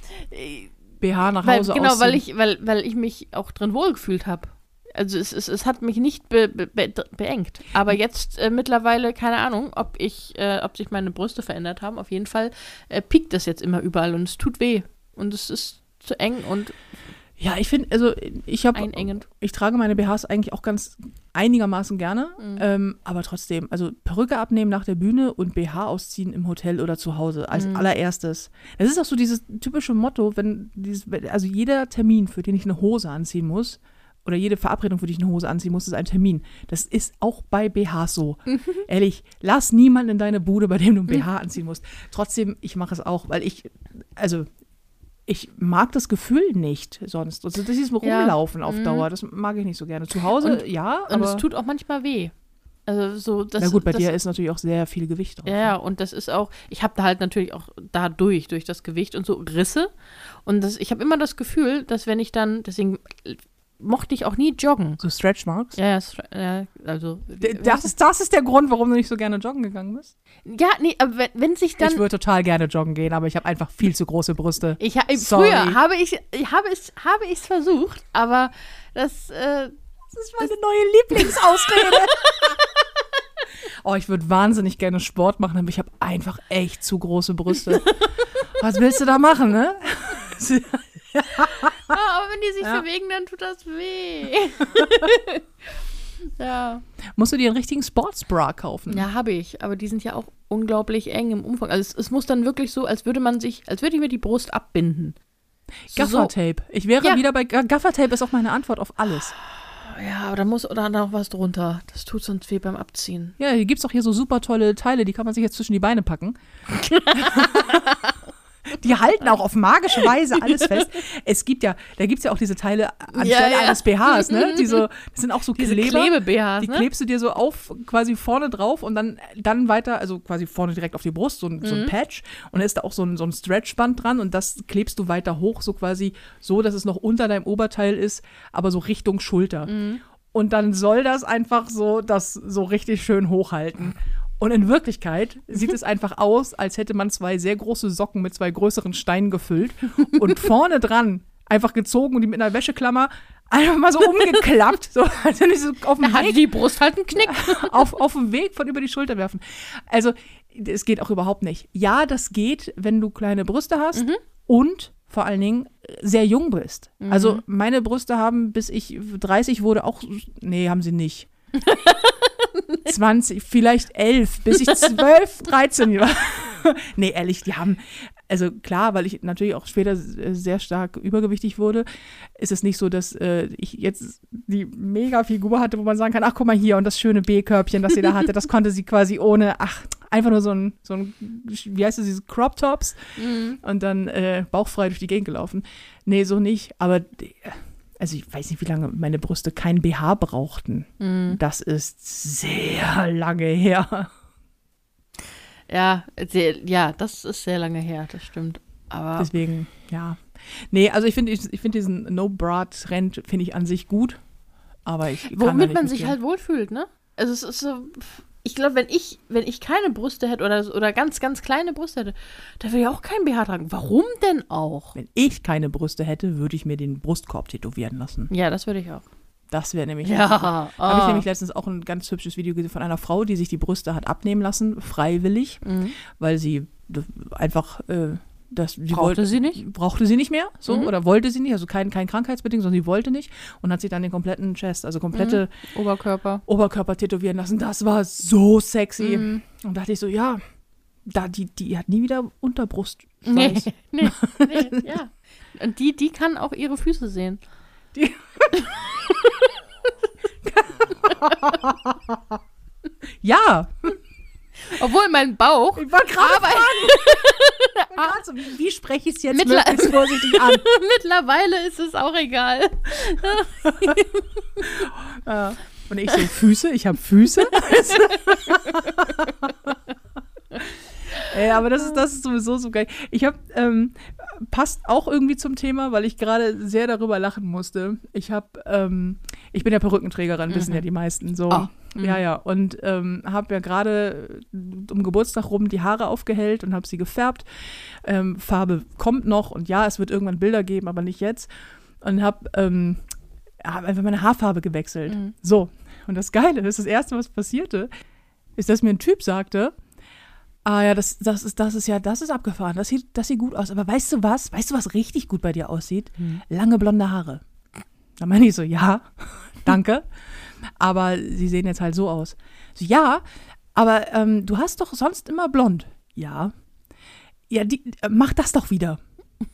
BH nach weil, Hause genau, weil ich, weil, weil ich mich auch drin wohlgefühlt habe. Also es, es, es hat mich nicht be, be, be, beengt. Aber jetzt äh, mittlerweile, keine Ahnung, ob ich, äh, ob sich meine Brüste verändert haben. Auf jeden Fall äh, piekt das jetzt immer überall und es tut weh. Und es ist zu eng und Ja, ich finde, also ich habe, ich trage meine BHs eigentlich auch ganz einigermaßen gerne, Mhm. ähm, aber trotzdem, also Perücke abnehmen nach der Bühne und BH ausziehen im Hotel oder zu Hause als Mhm. allererstes. Das ist auch so dieses typische Motto, wenn dieses, also jeder Termin, für den ich eine Hose anziehen muss, oder jede Verabredung, für die ich eine Hose anziehen muss, ist ein Termin. Das ist auch bei BHs so. Ehrlich, lass niemanden in deine Bude, bei dem du ein BH anziehen musst. Trotzdem, ich mache es auch, weil ich, also ich mag das Gefühl nicht sonst. Also das ist Ja. Rumlaufen auf Mhm. Dauer, das mag ich nicht so gerne. Zu Hause, ja, Und es tut auch manchmal weh. Also so, das, na gut, bei das, dir ist natürlich auch sehr viel Gewicht drauf. Ja, ja, und das ist auch, ich habe da halt natürlich auch dadurch, durch das Gewicht und so Risse. Und das, ich habe immer das Gefühl, dass wenn ich dann, deswegen mochte ich auch nie joggen. So Stretch Marks. Ja, ja, ja also. Das ist, das ist der Grund, warum du nicht so gerne joggen gegangen bist. ja, nee, aber wenn, wenn sich dann. ich würde total gerne joggen gehen, aber ich habe einfach viel zu große Brüste. Ich, ha- Sorry. früher habe ich, ich habe es, habe ich es versucht, aber das, äh, Das ist meine neue Lieblingsausrede. oh, ich würde wahnsinnig gerne Sport machen, aber ich habe einfach echt zu große Brüste. Was willst du da machen, ne? aber wenn die sich Ja. bewegen, dann tut das weh. ja. Musst du dir einen richtigen Sportsbra kaufen. Ja, habe ich. Aber die sind ja auch unglaublich eng im Umfang. Also es, es muss dann wirklich so, als würde man sich, als würde ich mir die Brust abbinden. Gaffertape. Ich wäre Ja. wieder bei Ga- Gaffertape ist auch meine Antwort auf alles. Ja, aber da muss oder noch was drunter. Das tut sonst weh beim Abziehen. Ja, hier gibt es auch hier so super tolle Teile, die kann man sich jetzt zwischen die Beine packen. die halten auch auf magische Weise alles fest. Es gibt ja, da gibt es ja auch diese Teile anstelle ja. eines BHs, ne? Die so, das sind auch so Diese Kleber. Klebe-BHs, Die ne? klebst du dir so auf, quasi vorne drauf und dann, dann weiter, also quasi vorne direkt auf die Brust, so ein, so Mhm. ein Patch. Und da ist da auch so ein, so ein Stretchband dran und das klebst du weiter hoch, so quasi so, dass es noch unter deinem Oberteil ist, aber so Richtung Schulter. Mhm. Und dann soll das einfach so das so richtig schön hochhalten. Und in Wirklichkeit sieht es einfach aus, als hätte man zwei sehr große Socken mit zwei größeren Steinen gefüllt und vorne dran einfach gezogen und die mit einer Wäscheklammer einfach mal so umgeklappt, so als wenn ich so auf dem Da Weg die Brust halt einen Knick. auf, auf dem Weg von über die Schulter werfen. Also, es geht auch überhaupt nicht. Ja, das geht, wenn du kleine Brüste hast und vor allen Dingen sehr jung bist. Also, meine Brüste haben, bis ich 30 wurde, auch, nee, haben sie nicht. 20, vielleicht 11, bis ich 12, 13 war. nee, ehrlich, die haben, also klar, weil ich natürlich auch später sehr stark übergewichtig wurde, ist es nicht so, dass äh, ich jetzt die Mega-Figur hatte, wo man sagen kann, ach, guck mal hier und das schöne B-Körbchen, das sie da hatte, das konnte sie quasi ohne, ach, einfach nur so ein, so ein wie heißt das, diese Crop-Tops und dann äh, bauchfrei durch die Gegend gelaufen. Nee, so nicht, aber also ich weiß nicht, wie lange meine Brüste kein BH brauchten. Das ist sehr lange her. Ja, sehr, ja, das ist sehr lange her, das stimmt. Aber Deswegen, ja. Nee, also ich finde ich, ich find diesen No-Bra-Trend, finde ich an sich gut. Aber ich womit man sich halt wohlfühlt, ne? Also es ist so, ich glaube, wenn ich, wenn ich keine Brüste hätte oder, oder ganz, ganz kleine Brüste hätte, da würde ich auch kein BH tragen. Warum denn auch? Wenn ich keine Brüste hätte, würde ich mir den Brustkorb tätowieren lassen. Ja, das würde ich auch. Das wäre nämlich. Ja. Habe ich ah. nämlich letztens auch ein ganz hübsches Video gesehen von einer Frau, die sich die Brüste hat abnehmen lassen, freiwillig, Mhm. weil sie einfach äh, das sie Brauchte wollte- sie nicht? brauchte sie nicht mehr, so Mhm. oder wollte sie nicht, also kein kein krankheitsbedingt, sondern sie wollte nicht und hat sich dann den kompletten Chest, also komplette Oberkörper. Oberkörper tätowieren lassen. Das war so sexy Mhm. und dachte ich so, ja, da die die hat nie wieder Unterbrust. Nee, nee, nee, ja. Und die, die kann auch ihre Füße sehen. Die- Ja, Obwohl mein Bauch ich wollte gerade fragen, so, wie, wie spreche ich es jetzt Mittler- möglichst vorsichtig an? mittlerweile ist es auch egal. Ja. Und ich so, Füße, ich habe Füße. Ey, aber das ist, das ist sowieso so geil. Ich habe, ähm, passt auch irgendwie zum Thema, weil ich gerade sehr darüber lachen musste. Ich habe, ähm, ich bin ja Perückenträgerin, wissen ja die meisten so. Ah, Ja, ja. Und ähm, habe ja gerade um Geburtstag rum die Haare aufgehellt und habe sie gefärbt. Ähm, Farbe kommt noch und ja, es wird irgendwann Bilder geben, aber nicht jetzt. Und habe ähm, hab einfach meine Haarfarbe gewechselt. Mhm. So. Und das Geile ist, das Erste, was passierte, ist, dass mir ein Typ sagte, ah ja, das, das, ist, das ist ja, das ist abgefahren, das sieht, das sieht gut aus. Aber weißt du was? Weißt du, was richtig gut bei dir aussieht? Mhm. Lange blonde Haare. Da meine ich so, ja, danke. Aber sie sehen jetzt halt so aus. So, ja, aber ähm, du hast doch sonst immer blond. Ja. Ja, die, äh, mach das doch wieder.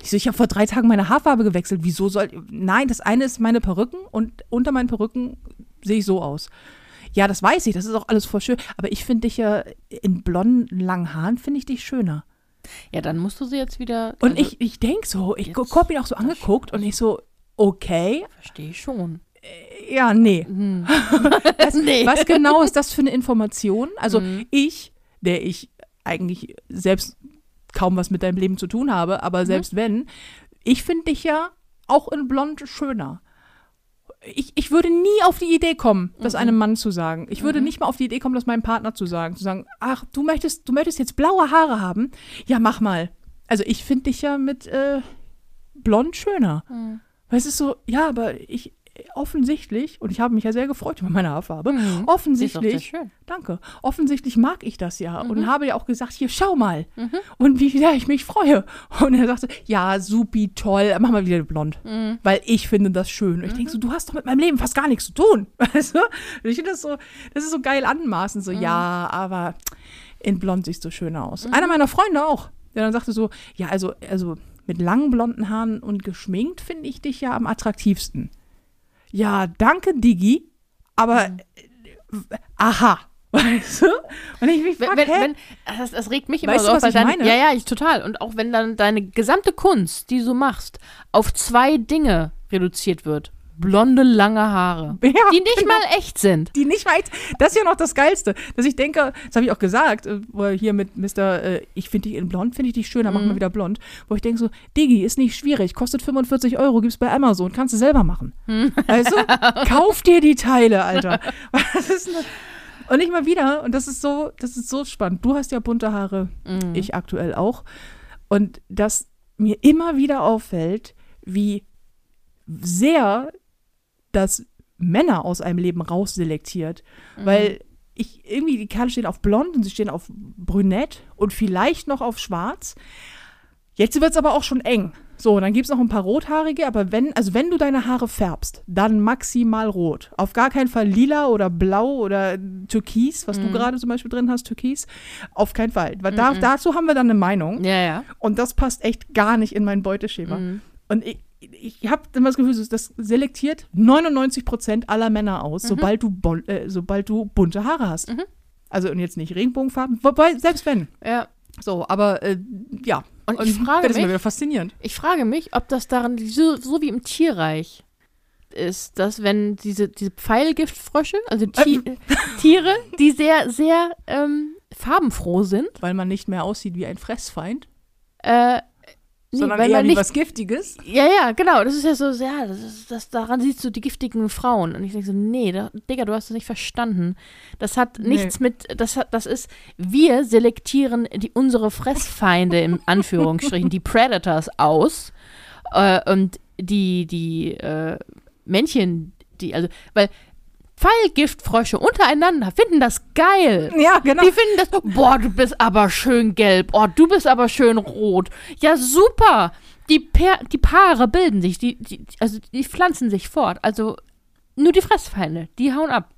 Ich so, ich habe vor drei Tagen meine Haarfarbe gewechselt. Wieso soll. Nein, das eine ist meine Perücken und unter meinen Perücken sehe ich so aus. Ja, das weiß ich, das ist auch alles voll schön. Aber ich finde dich ja in blonden, langen Haaren, finde ich dich schöner. Ja, dann musst du sie jetzt wieder. Und also, ich, ich denke so, ich habe ihn auch so angeguckt und ich so, okay, Verstehe ich schon. ja, nee. Was, Nee. was genau ist das für eine Information? Also Mhm. ich, der ich eigentlich selbst kaum was mit deinem Leben zu tun habe, aber selbst wenn, ich finde dich ja auch in blond schöner. Ich, ich würde nie auf die Idee kommen, das einem Mann zu sagen. Ich würde nicht mal auf die Idee kommen, das meinem Partner zu sagen. Zu sagen, ach, du möchtest, du möchtest jetzt blaue Haare haben? Ja, mach mal. Also ich finde dich ja mit äh, blond schöner. Mhm. Weil es ist so, ja, aber ich, offensichtlich, und ich habe mich ja sehr gefreut über meine Haarfarbe, Mhm. Offensichtlich, danke, offensichtlich mag ich das ja und habe ja auch gesagt, hier, schau mal. Mhm. Und wie sehr ich mich freue. Und er sagte, ja, supi, toll, mach mal wieder blond. Mhm. Weil ich finde das schön. Und ich denke so, du hast doch mit meinem Leben fast gar nichts zu tun. Weißt du? Und ich finde das so, das ist so geil anmaßen. Mhm. So, ja, aber in blond siehst du schöner aus. Einer meiner Freunde auch. Der dann sagte so, ja, also, also mit langen blonden Haaren und geschminkt finde ich dich ja am attraktivsten. Ja, danke, Digi. Aber Mhm. äh, aha. Weißt du? Und ich mich Wenn, frag, wenn, hä? wenn, das, das regt mich immer Weißt so du, auf, was weil ich dann, meine? ja, ja, ich total. Und auch wenn dann deine gesamte Kunst, die du machst, auf zwei Dinge reduziert wird. Blonde, lange Haare. Ja, die nicht genau. mal echt sind. die nicht weit. Das ist ja noch das Geilste, dass ich denke, das habe ich auch gesagt, äh, er hier mit Mr. Äh, ich finde dich in blond, finde ich dich schöner, mach Mhm. mal wieder blond. Wo ich denke so, Digi, ist nicht schwierig, kostet 45 Euro, gibt's bei Amazon, kannst du selber machen. Mhm. Also, kauf dir die Teile, Alter. Was ist denn das? Und nicht mal wieder, und das ist so, das ist so spannend. Du hast ja bunte Haare, Mhm. ich aktuell auch. Und dass mir immer wieder auffällt, wie sehr das Männer aus einem Leben rausselektiert. Weil ich irgendwie, die Kerle stehen auf blond und sie stehen auf brünett und vielleicht noch auf schwarz. Jetzt wird es aber auch schon eng. So, dann gibt es noch ein paar rothaarige, aber wenn, also wenn du deine Haare färbst, dann maximal rot. Auf gar keinen Fall lila oder blau oder türkis, was du gerade zum Beispiel drin hast, türkis. Auf keinen Fall. Weil da, dazu haben wir dann eine Meinung. Ja, ja. Und das passt echt gar nicht in mein Beuteschema. Mhm. Und ich, ich habe immer das Gefühl, das selektiert 99 Prozent aller Männer aus, sobald, du äh, sobald du bunte Haare hast. Mhm. Also und jetzt nicht Regenbogenfarben, wobei, selbst wenn. Ja. So, aber äh, ja. Und ich frage das mich- wieder faszinierend. Ich frage mich, ob das daran, so, so wie im Tierreich ist, dass wenn diese, diese Pfeilgiftfrösche, also Ti Tiere, die sehr, sehr ähm, farbenfroh sind, Weil man nicht mehr aussieht wie ein Fressfeind, äh, nee, sondern weil eher nicht, was Giftiges. Ja, ja, genau. Das ist ja so, ja, das ist, das, daran siehst du die giftigen Frauen. Und ich denke so, nee, da, Digga, du hast das nicht verstanden. Das hat Nee. nichts mit, das hat, das ist, wir selektieren die, unsere Fressfeinde im Anführungsstrichen, die Predators aus. Äh, und die, die äh, Männchen, die, also, weil Pfeilgiftfrösche untereinander finden das geil. Ja, genau. Die finden das, boah, du bist aber schön gelb, oh, du bist aber schön rot. Ja, super. Die, pa die Paare bilden sich, die, die, also die pflanzen sich fort. Also nur die Fressfeinde, die hauen ab.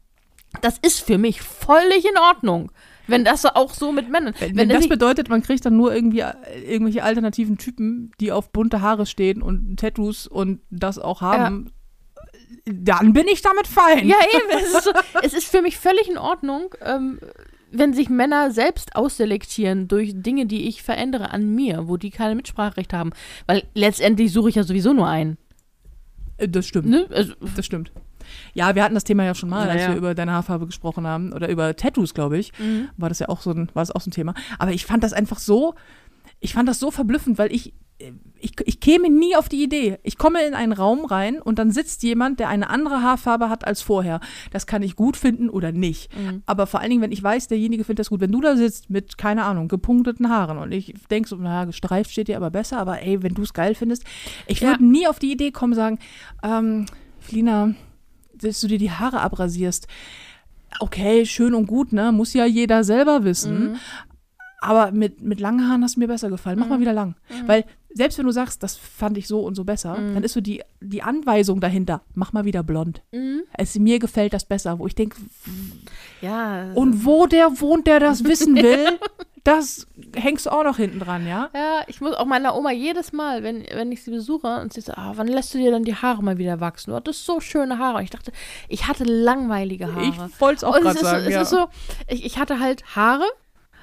Das ist für mich völlig in Ordnung. Wenn das auch so mit Männern. Wenn, wenn das bedeutet, man kriegt dann nur irgendwie äh, irgendwelche alternativen Typen, die auf bunte Haare stehen und Tattoos und das auch haben, dann bin ich damit fein. Ja, eben. Es ist, so, es ist für mich völlig in Ordnung, ähm, wenn sich Männer selbst ausselektieren durch Dinge, die ich verändere an mir, wo die keine Mitspracherecht haben. Weil letztendlich suche ich ja sowieso nur einen. Äh, Das stimmt. Ne? Also, Das stimmt. Ja, wir hatten das Thema ja schon mal, Ja, als ja. wir über deine Haarfarbe gesprochen haben oder über Tattoos, glaube ich. Mhm. War das ja auch so ein, war das auch so ein Thema. Aber ich fand das einfach so, ich fand das so verblüffend, weil ich, ich, ich käme nie auf die Idee. Ich komme in einen Raum rein und dann sitzt jemand, der eine andere Haarfarbe hat als vorher. Das kann ich gut finden oder nicht. Mhm. Aber vor allen Dingen, wenn ich weiß, derjenige findet das gut. Wenn du da sitzt mit, keine Ahnung, gepunkteten Haaren und ich denke so, naja, gestreift steht dir aber besser, aber ey, wenn du es geil findest, ich Ja. würde nie auf die Idee kommen, sagen, ähm, Flina, dass du dir die Haare abrasierst. Okay, schön und gut, ne? Muss ja jeder selber wissen. Mhm. Aber mit, mit langen Haaren hast du mir besser gefallen. Mach mal wieder lang. Weil selbst wenn du sagst, das fand ich so und so besser, Mhm. dann ist so die, die Anweisung dahinter, mach mal wieder blond. Mhm. Es, mir gefällt das besser, wo ich denke, Ja. und wo der wohnt, der das wissen will, das hängst du auch noch hinten dran, ja? Ja, ich muss auch meiner Oma jedes Mal, wenn, wenn ich sie besuche und sie sagt, ah, wann lässt du dir dann die Haare mal wieder wachsen? Du hattest so schöne Haare. Ich dachte, ich hatte langweilige Haare. Ich wollte es auch gerade sagen, es ja. ist so, ich, ich hatte halt Haare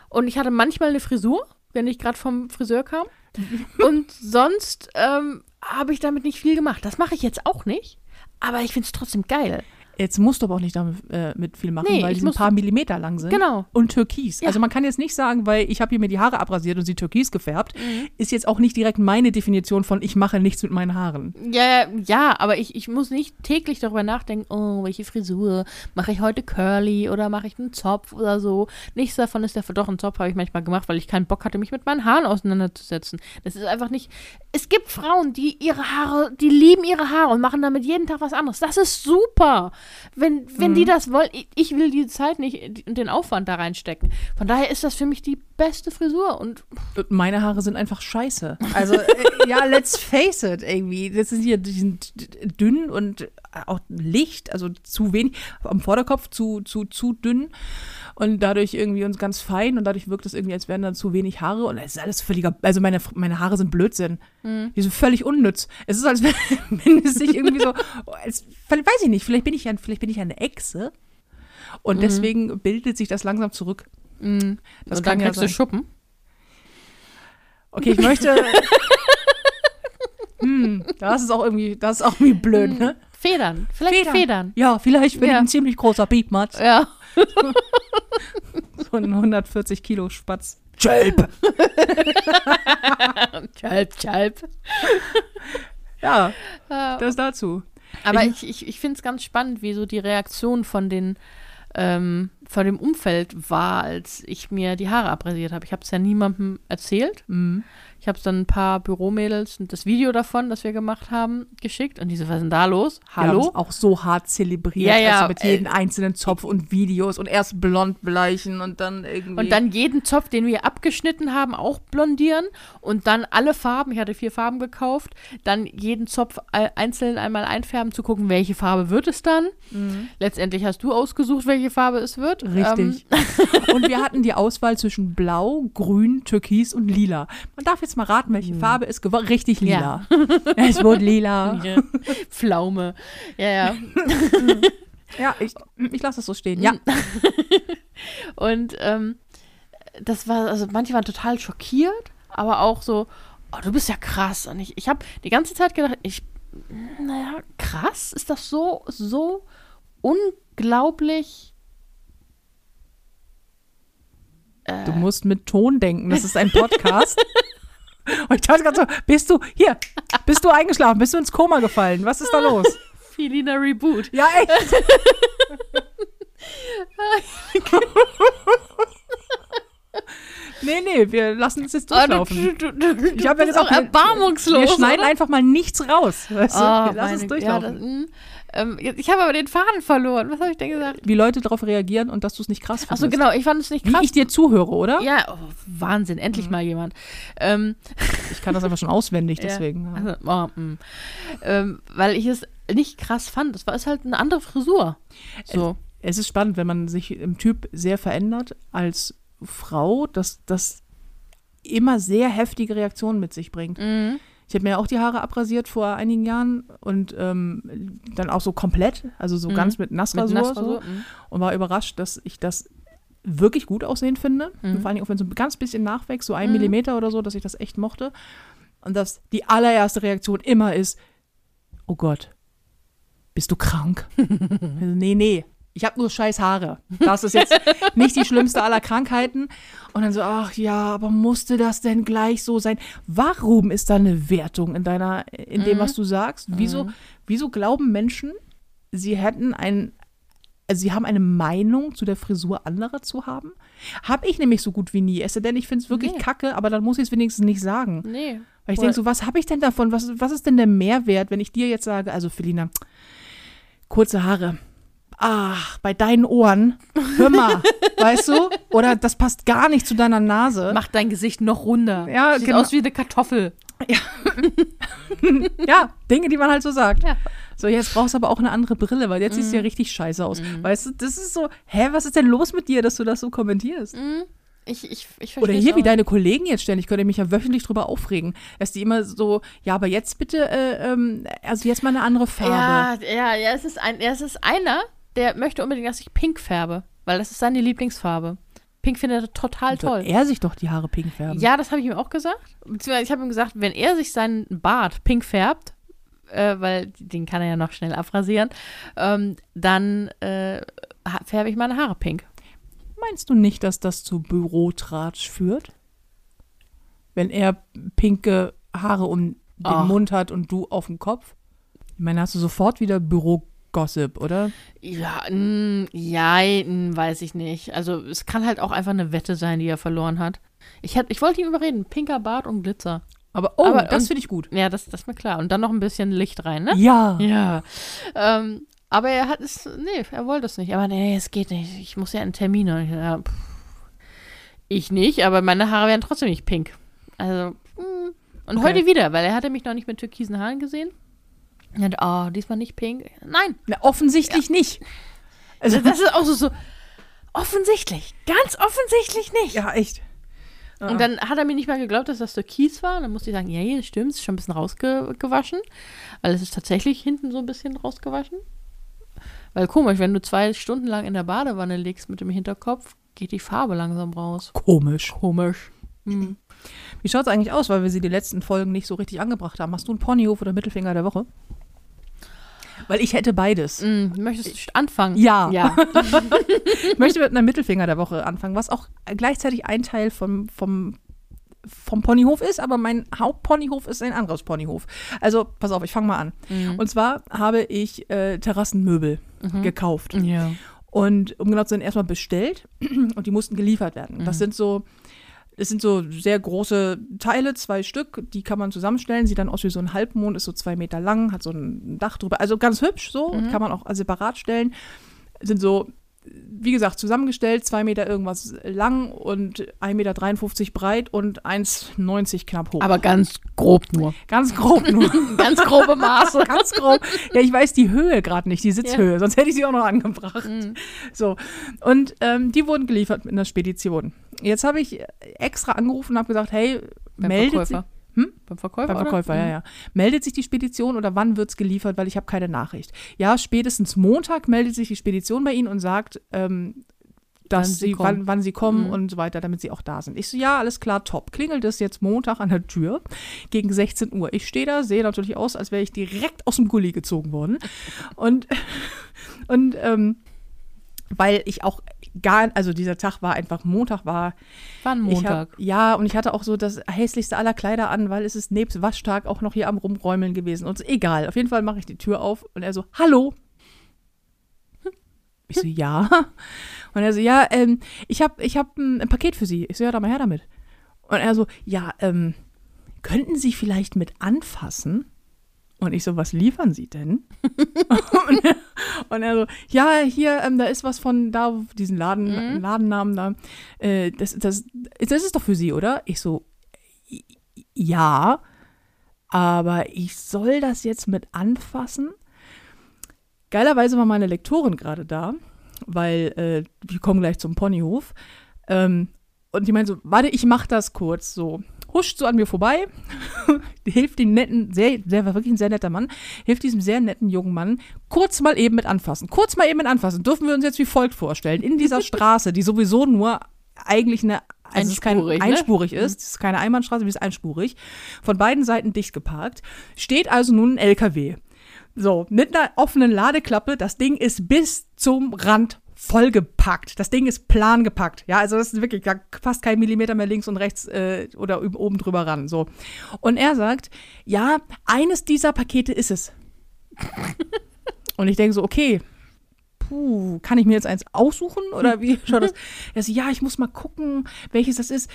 und ich hatte manchmal eine Frisur, wenn ich gerade vom Friseur kam. und sonst ähm, habe ich damit nicht viel gemacht. Das mache ich jetzt auch nicht, aber ich finde es trotzdem geil. Jetzt musst du aber auch nicht damit äh, mit viel machen, Nee, weil die ein paar Millimeter lang sind. Genau. Und türkis. Ja. Also man kann jetzt nicht sagen, weil ich habe hier mir die Haare abrasiert und sie türkis gefärbt, Mhm. ist jetzt auch nicht direkt meine Definition von ich mache nichts mit meinen Haaren. Ja, ja, aber ich, ich muss nicht täglich darüber nachdenken, oh, welche Frisur, mache ich heute Curly oder mache ich einen Zopf oder so. Nichts davon ist der doch ein Zopf habe ich manchmal gemacht, weil ich keinen Bock hatte, mich mit meinen Haaren auseinanderzusetzen. Das ist einfach nicht. Es gibt Frauen, die ihre Haare, die lieben ihre Haare und machen damit jeden Tag was anderes. Das ist super. Wenn, wenn Mhm. die das wollen, ich, ich will die Zeit nicht und den Aufwand da reinstecken. Von daher ist das für mich die beste Frisur und meine Haare sind einfach scheiße. Also, äh, ja, let's face it, irgendwie. Das sind hier, die sind dünn und auch licht, also zu wenig. Am Vorderkopf zu, zu, zu dünn und dadurch irgendwie uns ganz fein und dadurch wirkt es irgendwie, als wären da zu wenig Haare und es ist alles völliger, also meine, meine Haare sind Blödsinn. Die sind völlig unnütz. Es ist, als wenn, es sich irgendwie so, als, vielleicht weiß ich nicht, vielleicht bin ich ja, vielleicht bin ich ja eine Echse und deswegen bildet sich das langsam zurück. Das und dann kann ja kriegst du sein. Schuppen. Okay, ich möchte. hm, das ist auch irgendwie, das ist auch irgendwie blöd, ne? Federn. Vielleicht Federn. Ja, vielleicht bin Ja. ich ein ziemlich großer Piepmatz. Ja. So ein 140 Kilo Spatz. Chalp, chalp. Ja, Ja. das dazu. Aber ich, ich, ich finde es ganz spannend, wie so die Reaktion von den ähm, von dem Umfeld war, als ich mir die Haare abrasiert habe. Ich habe es ja niemandem erzählt. Mhm. Ich habe es dann ein paar Büromädels und das Video davon, das wir gemacht haben, geschickt. Und die so, was ist denn da los? Hallo? es auch so hart zelebriert. Ja, ja, Also mit äh, jedem einzelnen Zopf und Videos und erst blond bleichen und dann irgendwie. Und dann jeden Zopf, den wir abgeschnitten haben, auch blondieren. Und dann alle Farben, ich hatte vier Farben gekauft, dann jeden Zopf ei- einzeln einmal einfärben, zu gucken, welche Farbe wird es dann. Letztendlich hast du ausgesucht, welche Farbe es wird. Richtig. Ähm, und wir hatten die Auswahl zwischen Blau, Grün, Türkis und Lila. Man darf jetzt mal raten, welche Farbe ist geworden. Richtig lila. Es wurde lila. ja. Pflaume. Ja, ja. Ja, ich, ich lasse es so stehen. Ja. Und ähm, das war, also manche waren total schockiert, aber auch so, oh, du bist ja krass. Und ich, ich habe die ganze Zeit gedacht, ich, naja, krass, ist das so, so unglaublich. Du musst mit Ton denken. Das ist ein Podcast. Und ich dachte gerade so, bist du, hier, bist du eingeschlafen? Bist du ins Koma gefallen? Was ist da los? Filina Reboot. Ja, echt. nee, nee, wir lassen es jetzt du, durchlaufen. du, du, du, Ich hab ja gesagt, auch wir- erbarmungslos. Wir schneiden oder? einfach mal nichts raus. Weißt du? Oh, wir lassen es ja, durchlaufen. das, mm, ähm, ich habe aber den Faden verloren. Was habe ich denn gesagt? Wie Leute darauf reagieren und dass du es nicht krass findest. Achso, genau, ich fand es nicht Wie krass. ich dir zuhöre, oder? ja, oh, Wahnsinn, endlich mal jemand. Ähm, Ich kann das einfach schon auswendig, Ja. deswegen. Ja. Also, oh, mm. ähm, weil ich es nicht krass fand. Es war ist halt eine andere Frisur. So. Es ist spannend, wenn man sich im Typ sehr verändert als Frau, dass das immer sehr heftige Reaktionen mit sich bringt. Mhm. Ich habe mir auch die Haare abrasiert vor einigen Jahren und ähm, dann auch so komplett, also so Mhm. ganz mit Nassrasur, Mit So, Nassrasur. mhm. und war überrascht, dass ich das wirklich gut aussehen finde. Mhm. Vor allem auch wenn so ein ganz bisschen nachwächst, so ein Mhm. Millimeter oder so, dass ich das echt mochte. Und dass die allererste Reaktion immer ist, oh Gott, bist du krank? also, nee, nee, ich habe nur scheiß Haare. Das ist jetzt nicht die schlimmste aller Krankheiten. Und dann so, ach ja, aber musste das denn gleich so sein? Warum ist da eine Wertung in deiner, in dem, Mhm. was du sagst? Wieso, wieso glauben Menschen, sie hätten ein, also sie haben eine Meinung zu der Frisur anderer zu haben? Habe ich nämlich so gut wie nie. Es sei denn, ich finde es wirklich Nee. kacke, aber dann muss ich es wenigstens nicht sagen. Nee. Weil ich denke so, was habe ich denn davon? Was, was ist denn der Mehrwert, wenn ich dir jetzt sage, also Felina, kurze Haare. Ach, bei deinen Ohren, hör mal, weißt du? Oder das passt gar nicht zu deiner Nase. Mach dein Gesicht noch runder. Ja, Sieht genau. aus wie eine Kartoffel. Ja, Dinge, die man halt so sagt. Ja. So, jetzt brauchst du aber auch eine andere Brille, weil jetzt siehst du ja richtig scheiße aus. Weißt du, das ist so, hä, was ist denn los mit dir, dass du das so kommentierst? Mhm. Ich, ich, ich Oder hier, wie deine Kollegen jetzt stellen, ich könnte mich ja wöchentlich drüber aufregen, dass die immer so, ja, aber jetzt bitte, äh, ähm, also jetzt mal eine andere Farbe. Ja, ja, ja, es ist, ein, ja, es ist einer, der möchte unbedingt, dass ich pink färbe, weil das ist seine Lieblingsfarbe. Pink findet er total Soll toll. er sich doch die Haare pink färben. Ja, das habe ich ihm auch gesagt. Beziehungsweise ich habe ihm gesagt, wenn er sich seinen Bart pink färbt, äh, weil den kann er ja noch schnell abrasieren, ähm, dann äh, färbe ich meine Haare pink. Meinst du nicht, dass das zu Bürotratsch führt? Wenn er pinke Haare um den Ach. Mund hat und du auf dem Kopf? Ich meine, hast du sofort wieder Bürogossip, oder? Ja, mm, ja, mm, weiß ich nicht. Also es kann halt auch einfach eine Wette sein, die er verloren hat. Ich, hätt, ich wollte ihn überreden, pinker Bart und Glitzer. Aber oh, Aber- das und- finde ich gut. Ja, das, das ist mir klar. Und dann noch ein bisschen Licht rein, ne? Ja. Ja. Ähm, aber er hat es, nee, er wollte es nicht. Aber nee, es geht nicht. Ich muss ja einen Termin. Ja, ich nicht, aber meine Haare wären trotzdem nicht pink. Also, mm. und Okay. heute wieder, weil er hatte mich noch nicht mit türkisen Haaren gesehen. Und, oh, diesmal nicht pink. Nein, Na, offensichtlich nicht. Also, das ist auch so, so offensichtlich. Ganz offensichtlich nicht. ja, echt. Und dann hat er mir nicht mal geglaubt, dass das Türkis war. Und dann musste ich sagen, ja, ja, das stimmt, ist schon ein bisschen rausgewaschen. Weil es ist tatsächlich hinten so ein bisschen rausgewaschen. Weil komisch, wenn du zwei Stunden lang in der Badewanne liegst mit dem Hinterkopf, geht die Farbe langsam raus. Komisch. Komisch. Hm. Wie schaut es eigentlich aus, weil wir sie die letzten Folgen nicht so richtig angebracht haben? Hast du einen Ponyhof oder Mittelfinger der Woche? Weil ich hätte beides. Hm, möchtest du anfangen? Ja. Ja. Ich möchte mit einer Mittelfinger der Woche anfangen, was auch gleichzeitig ein Teil vom, vom, vom Ponyhof ist, aber mein Hauptponyhof ist ein anderes Ponyhof. Also, pass auf, ich fange mal an. Mhm. Und zwar habe ich äh, Terrassenmöbel gekauft. ja. Und um genau zu sein, erstmal bestellt und die mussten geliefert werden. Das sind so, es sind so sehr große Teile, zwei Stück, die kann man zusammenstellen, sieht dann aus wie so ein Halbmond, ist so zwei Meter lang, hat so ein Dach drüber. Also ganz hübsch so, kann man auch separat stellen. Sind so, wie gesagt, zusammengestellt, zwei Meter irgendwas lang und 1,53 Meter breit und 1,90 knapp hoch. Aber ganz grob nur. ganz grob nur. Ganz grobe Maße. ganz grob. Ja, ich weiß die Höhe gerade nicht, die Sitzhöhe, sonst hätte ich sie auch noch angebracht. Mhm. So. Und ähm, die wurden geliefert mit einer Spedition. Jetzt habe ich extra angerufen und habe gesagt, hey, Beim meldet Verkäufer. sich. Hm? Beim Verkäufer, Beim oder? Verkäufer, ja, ja. Meldet sich die Spedition oder wann wird es geliefert, weil ich habe keine Nachricht. Ja, spätestens Montag meldet sich die Spedition bei Ihnen und sagt, ähm, dass Wann sie sie, kommen. wann, wann sie kommen Mhm. und so weiter, damit sie auch da sind. Ich so, ja, alles klar, top. Klingelt es jetzt Montag an der Tür gegen 16 Uhr. Ich stehe da, sehe natürlich aus, als wäre ich direkt aus dem Gully gezogen worden. Und, und ähm, weil ich auch gar, also dieser Tag war einfach, Montag war War ein Montag. Hab, ja, und ich hatte auch so das hässlichste aller Kleider an, weil es ist nebst Waschtag auch noch hier am Rumräumeln gewesen. Und so, egal, auf jeden Fall mache ich die Tür auf und er so, hallo. Ich so, ja. Und er so, ja, ähm, ich habe ich hab ein, ein Paket für Sie. Ich so, ja, da mal her damit. Und er so, ja, ähm, könnten Sie vielleicht mit anfassen? Und ich so, was liefern Sie denn? und, er, und er so, ja, hier, ähm, da ist was von da, diesen Laden, Mhm. Ladennamen da. Äh, das, das, das ist doch für Sie, oder? Ich so, "I- ja, aber ich soll das jetzt mit anfassen? Geilerweise war meine Lektorin gerade da, weil äh, wir kommen gleich zum Ponyhof. Ähm, und die meint so, warte, ich mach das kurz so. Huscht so an mir vorbei, hilft dem netten, sehr, sehr, war wirklich ein sehr netter Mann, hilft diesem sehr netten jungen Mann kurz mal eben mit anfassen. Kurz mal eben mit anfassen. Dürfen wir uns jetzt wie folgt vorstellen. In dieser Straße, die sowieso nur eigentlich eine also es ist kein, Einspurig, ne? ist, es ist keine Einbahnstraße, wie es einspurig, von beiden Seiten dicht geparkt, steht also nun ein LKW. So, mit einer offenen Ladeklappe, das Ding ist bis zum Rand vollgepackt. Das Ding ist plan gepackt. Ja, also das ist wirklich da fast kein Millimeter mehr links und rechts äh, oder oben drüber ran. So. Und er sagt, ja, eines dieser Pakete ist es. und ich denke so, okay, puh, kann ich mir jetzt eins aussuchen oder wie schaut das? Er so, ja, ich muss mal gucken, welches das ist.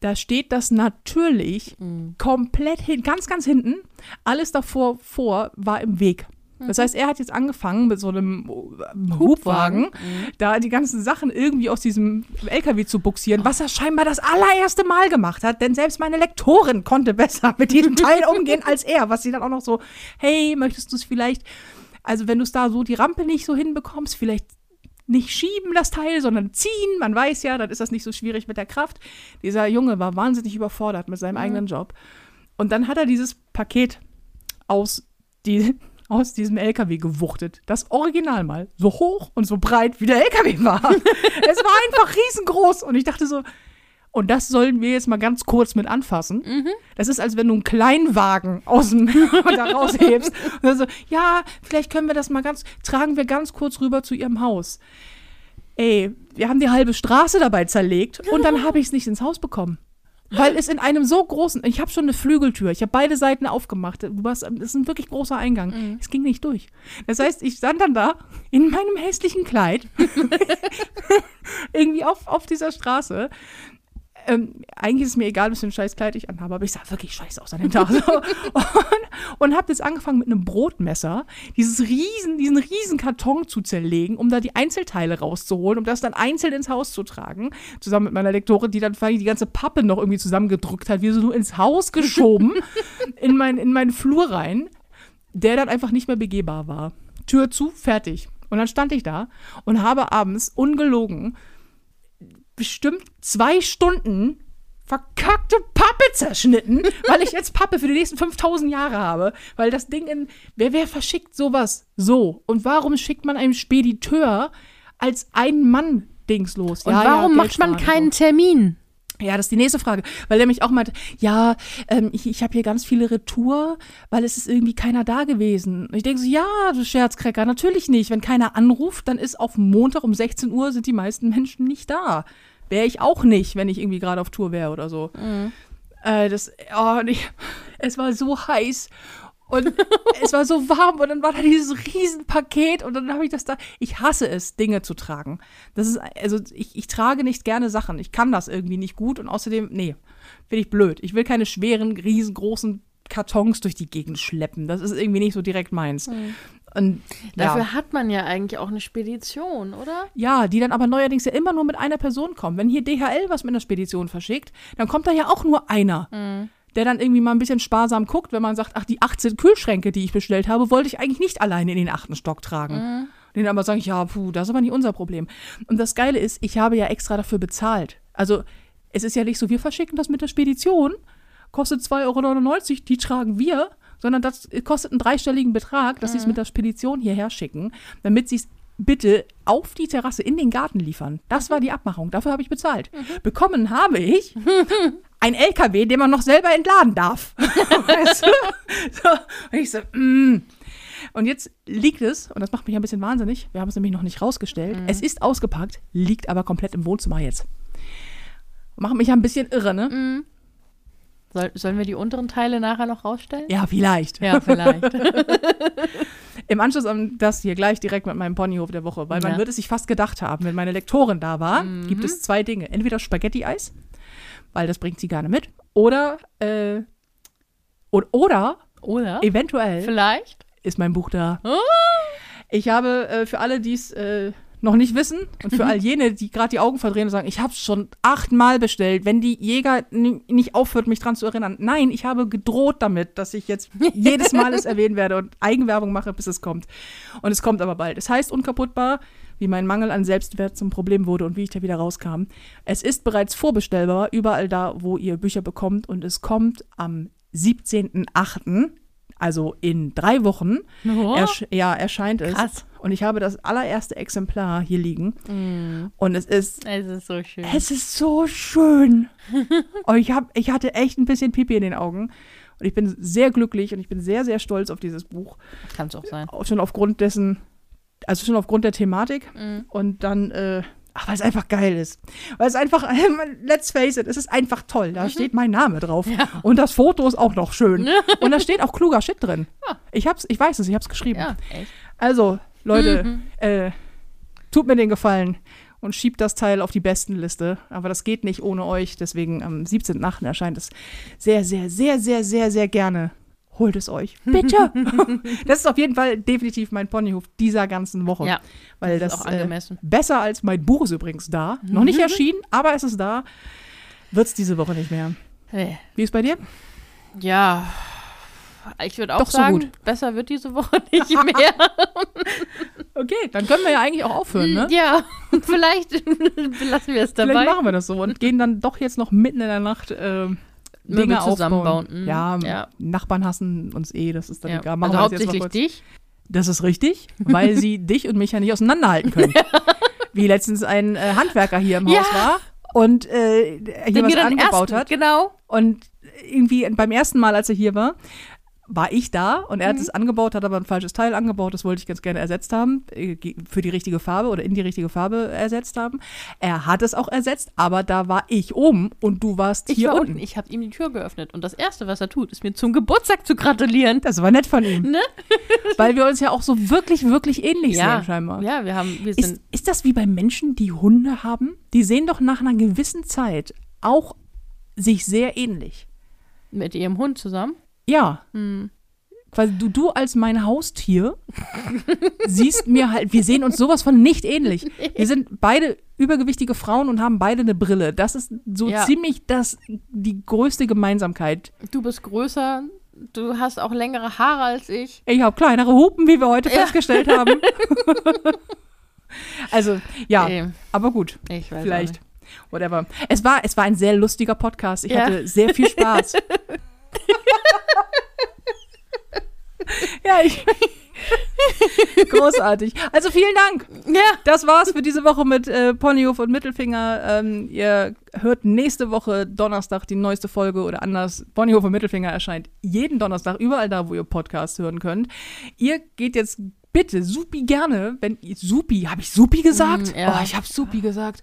Da steht das natürlich komplett hin, ganz, ganz hinten. Alles davor vor war im Weg. Das heißt, er hat jetzt angefangen mit so einem äh, Hubwagen, da die ganzen Sachen irgendwie aus diesem LKW zu buxieren, was er scheinbar das allererste Mal gemacht hat, denn selbst meine Lektorin konnte besser mit diesem Teil umgehen als er, was sie dann auch noch so, hey, möchtest du es vielleicht, also wenn du es da so die Rampe nicht so hinbekommst, vielleicht nicht schieben das Teil, sondern ziehen. Man weiß ja, dann ist das nicht so schwierig mit der Kraft. Dieser Junge war wahnsinnig überfordert mit seinem eigenen Job. Und dann hat er dieses Paket aus, die, aus diesem LKW gewuchtet. Das Original mal. So hoch und so breit wie der LKW war. es war einfach riesengroß. Und ich dachte so, Und das sollen wir jetzt mal ganz kurz mit anfassen. Das ist, als wenn du einen Kleinwagen aus dem da raushebst. Und dann so, ja, vielleicht können wir das mal ganz, tragen wir ganz kurz rüber zu ihrem Haus. Ey, wir haben die halbe Straße dabei zerlegt und dann habe ich es nicht ins Haus bekommen. Weil es in einem so großen, ich habe schon eine Flügeltür, ich habe beide Seiten aufgemacht. Du hast, das ist ein wirklich großer Eingang. Es ging nicht durch. Das heißt, ich stand dann da in meinem hässlichen Kleid, irgendwie auf, auf dieser Straße. Ähm, eigentlich ist es mir egal, was für ein scheiß Kleid ich anhabe, aber ich sah wirklich scheiße aus an dem Tag. So. Und, und habe jetzt angefangen mit einem Brotmesser, dieses riesen, diesen riesen Karton zu zerlegen, um da die Einzelteile rauszuholen, um das dann einzeln ins Haus zu tragen. Zusammen mit meiner Lektorin, die dann die ganze Pappe noch irgendwie zusammengedrückt hat, wie so nur ins Haus geschoben, in, mein, in meinen Flur rein, der dann einfach nicht mehr begehbar war. Tür zu, fertig. Und dann stand ich da und habe abends ungelogen bestimmt zwei Stunden verkackte Pappe zerschnitten, weil ich jetzt Pappe für die nächsten 5000 Jahre habe. Weil das Ding in. Wer, wer verschickt sowas so? Und warum schickt man einem Spediteur als Ein-Mann-Dings los? Und Ja, ja, warum Geld macht man keinen. Termin? Ja, das ist die nächste Frage. Weil der mich auch meinte, ja, ähm, ich, ich habe hier ganz viele Retour, weil es ist irgendwie keiner da gewesen. Und ich denke so, ja, du Scherzkrecker, natürlich nicht. Wenn keiner anruft, dann ist auf Montag um 16 Uhr sind die meisten Menschen nicht da. Wäre ich auch nicht, wenn ich irgendwie gerade auf Tour wäre oder so. Äh, das, oh, nee, es war so heiß. Und es war so warm und dann war da dieses Riesenpaket und dann habe ich das da. Ich hasse es, Dinge zu tragen. Das ist, also ich, ich trage nicht gerne Sachen. Ich kann das irgendwie nicht gut und außerdem, nee, finde ich blöd. Ich will keine schweren, riesengroßen Kartons durch die Gegend schleppen. Das ist irgendwie nicht so direkt meins. Und Dafür ja. hat man ja eigentlich auch eine Spedition, oder? ja, die dann aber neuerdings ja immer nur mit einer Person kommen. Wenn hier DHL was mit einer Spedition verschickt, dann kommt da ja auch nur einer. Der dann irgendwie mal ein bisschen sparsam guckt, wenn man sagt, ach, die 18 Kühlschränke, die ich bestellt habe, wollte ich eigentlich nicht alleine in den achten Stock tragen. Und denen aber sagen, ja, puh, das ist aber nicht unser Problem. Und das Geile ist, ich habe ja extra dafür bezahlt. Also, es ist ja nicht so, wir verschicken das mit der Spedition, kostet 2,99 Euro, die tragen wir, sondern das kostet einen dreistelligen Betrag, dass sie es mit der Spedition hierher schicken, damit sie es bitte auf die Terrasse in den Garten liefern. Das war die Abmachung. Dafür habe ich bezahlt. Bekommen habe ich ein LKW, den man noch selber entladen darf. weißt du? so, und ich so, mm. Und jetzt liegt es, und das macht mich ein bisschen wahnsinnig, wir haben es nämlich noch nicht rausgestellt, es ist ausgepackt, liegt aber komplett im Wohnzimmer jetzt. Macht mich ja ein bisschen irre, ne? Soll, sollen wir die unteren Teile nachher noch rausstellen? Ja, vielleicht. Ja, vielleicht. Im Anschluss an das hier gleich direkt mit meinem Ponyhof der Woche, weil man Ja. wird es sich fast gedacht haben, wenn meine Lektorin da war, gibt es zwei Dinge. Entweder Spaghetti-Eis, weil das bringt sie gerne mit, oder, äh, und, oder Oder? eventuell Vielleicht? ist mein Buch da. Oh. Ich habe äh, für alle, die es äh, noch nicht wissen und für all jene, die gerade die Augen verdrehen und sagen, ich habe es schon achtmal bestellt, wenn die Jäger ni- nicht aufhört, mich dran zu erinnern. Nein, ich habe gedroht damit, dass ich jetzt jedes Mal es erwähnen werde und Eigenwerbung mache, bis es kommt. Und es kommt aber bald. Es heißt unkaputtbar, wie mein Mangel an Selbstwert zum Problem wurde und wie ich da wieder rauskam. Es ist bereits vorbestellbar, überall da, wo ihr Bücher bekommt und es kommt am 17.08., also in drei Wochen, Oh. ersch ja, erscheint es. Krass. Und ich habe das allererste Exemplar hier liegen. Mm. Und es ist, Es ist so schön. es ist so schön. und ich, hab, ich hatte echt ein bisschen Pipi in den Augen. Und ich bin sehr glücklich und ich bin sehr, sehr stolz auf dieses Buch. Kann es auch sein. Auch schon aufgrund dessen, also schon aufgrund der Thematik. Mhm. Und dann, äh, ach, weil es einfach geil ist. Weil es einfach, let's face it, es ist einfach toll. Da steht mein Name drauf. Und das Foto ist auch noch schön. und da steht auch kluger Shit drin. Ich hab's, ich weiß es, ich hab's geschrieben. Ja. Also, Leute, äh, tut mir den Gefallen und schiebt das Teil auf die Bestenliste. Aber das geht nicht ohne euch. Deswegen am 17.8. erscheint es sehr, sehr, sehr, sehr, sehr, sehr gerne. Holt es euch. Bitte. das ist auf jeden Fall definitiv mein Ponyhof dieser ganzen Woche. Ja, Weil das das, ist auch angemessen. Äh, besser als mein Buch ist übrigens da. Noch nicht erschienen, aber es ist da. Wird es diese Woche nicht mehr. Nee. Wie ist bei dir? Ja. Ich würde auch Doch so sagen, gut. besser wird diese Woche nicht mehr. Okay, dann können wir ja eigentlich auch aufhören, ne? Ja, vielleicht belassen wir es dabei. Vielleicht machen wir das so und gehen dann doch jetzt noch mitten in der Nacht äh, Möbel Dinge zusammenbauen. aufbauen. Mhm. Ja, Ja. Nachbarn hassen uns eh, das ist dann Ja. egal. Machen also hauptsächlich dich. Das ist richtig, weil sie dich und mich ja nicht auseinanderhalten können. Wie letztens ein äh, Handwerker hier im Ja. Haus war und äh, hier Der was angebaut erst, hat. Genau. Und irgendwie beim ersten Mal, als er hier war, war ich da und er hat Mhm. es angebaut, hat aber ein falsches Teil angebaut, das wollte ich ganz gerne ersetzt haben, äh, für die richtige Farbe oder in die richtige Farbe ersetzt haben. Er hat es auch ersetzt, aber da war ich oben und du warst Ich hier war unten. unten. Ich habe ihm die Tür geöffnet. Und das Erste, was er tut, ist mir zum Geburtstag zu gratulieren. Das war nett von ihm. Ne? Weil wir uns ja auch so wirklich, wirklich ähnlich Ja, sehen scheinbar. ja, wir haben, wir Ist, sind, ist das wie bei Menschen, die Hunde haben? Die sehen doch nach einer gewissen Zeit auch sich sehr ähnlich. mit ihrem Hund zusammen. Ja. Hm. Quasi du, du als mein Haustier siehst mir halt, wir sehen uns sowas von nicht ähnlich. Wir sind beide übergewichtige Frauen und haben beide eine Brille. Das ist so Ja. ziemlich das, die größte Gemeinsamkeit. Du bist größer, du hast auch längere Haare als ich. Ich habe kleinere Hupen, wie wir heute Ja. festgestellt haben. also, ja, Ey, aber gut. ich weiß Vielleicht. Whatever. Es war, es war ein sehr lustiger Podcast. Ich Ja. hatte sehr viel Spaß. ja, ich. Großartig. Also vielen Dank. Ja, Das war's für diese Woche mit äh, Ponyhof und Mittelfinger. Ähm, ihr hört nächste Woche Donnerstag die neueste Folge oder anders. Ponyhof und Mittelfinger erscheint jeden Donnerstag überall da, wo ihr Podcasts hören könnt. Ihr geht jetzt bitte supi gerne, wenn ihr supi, habe ich supi gesagt? Mm, ja. Oh, ich habe supi gesagt.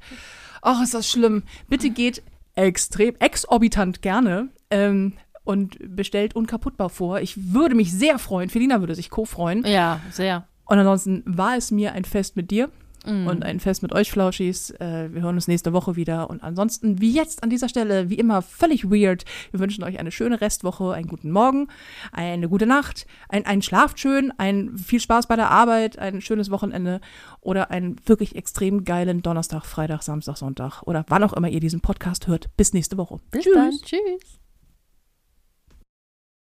Ach, ist das schlimm. Bitte geht extrem, exorbitant gerne ähm, und bestellt Unkaputtbar vor. Ich würde mich sehr freuen. Felina würde sich co-freuen. ja, sehr. Und ansonsten war es mir ein Fest mit dir Mhm. und ein Fest mit euch, Flauschis. Äh, wir hören uns nächste Woche wieder. Und ansonsten, wie jetzt an dieser Stelle, wie immer, völlig weird. Wir wünschen euch eine schöne Restwoche, einen guten Morgen, eine gute Nacht, ein, ein schlaft schön, ein viel Spaß bei der Arbeit, ein schönes Wochenende oder einen wirklich extrem geilen Donnerstag, Freitag, Samstag, Sonntag oder wann auch immer ihr diesen Podcast hört. Bis nächste Woche. Bis dann. Tschüss.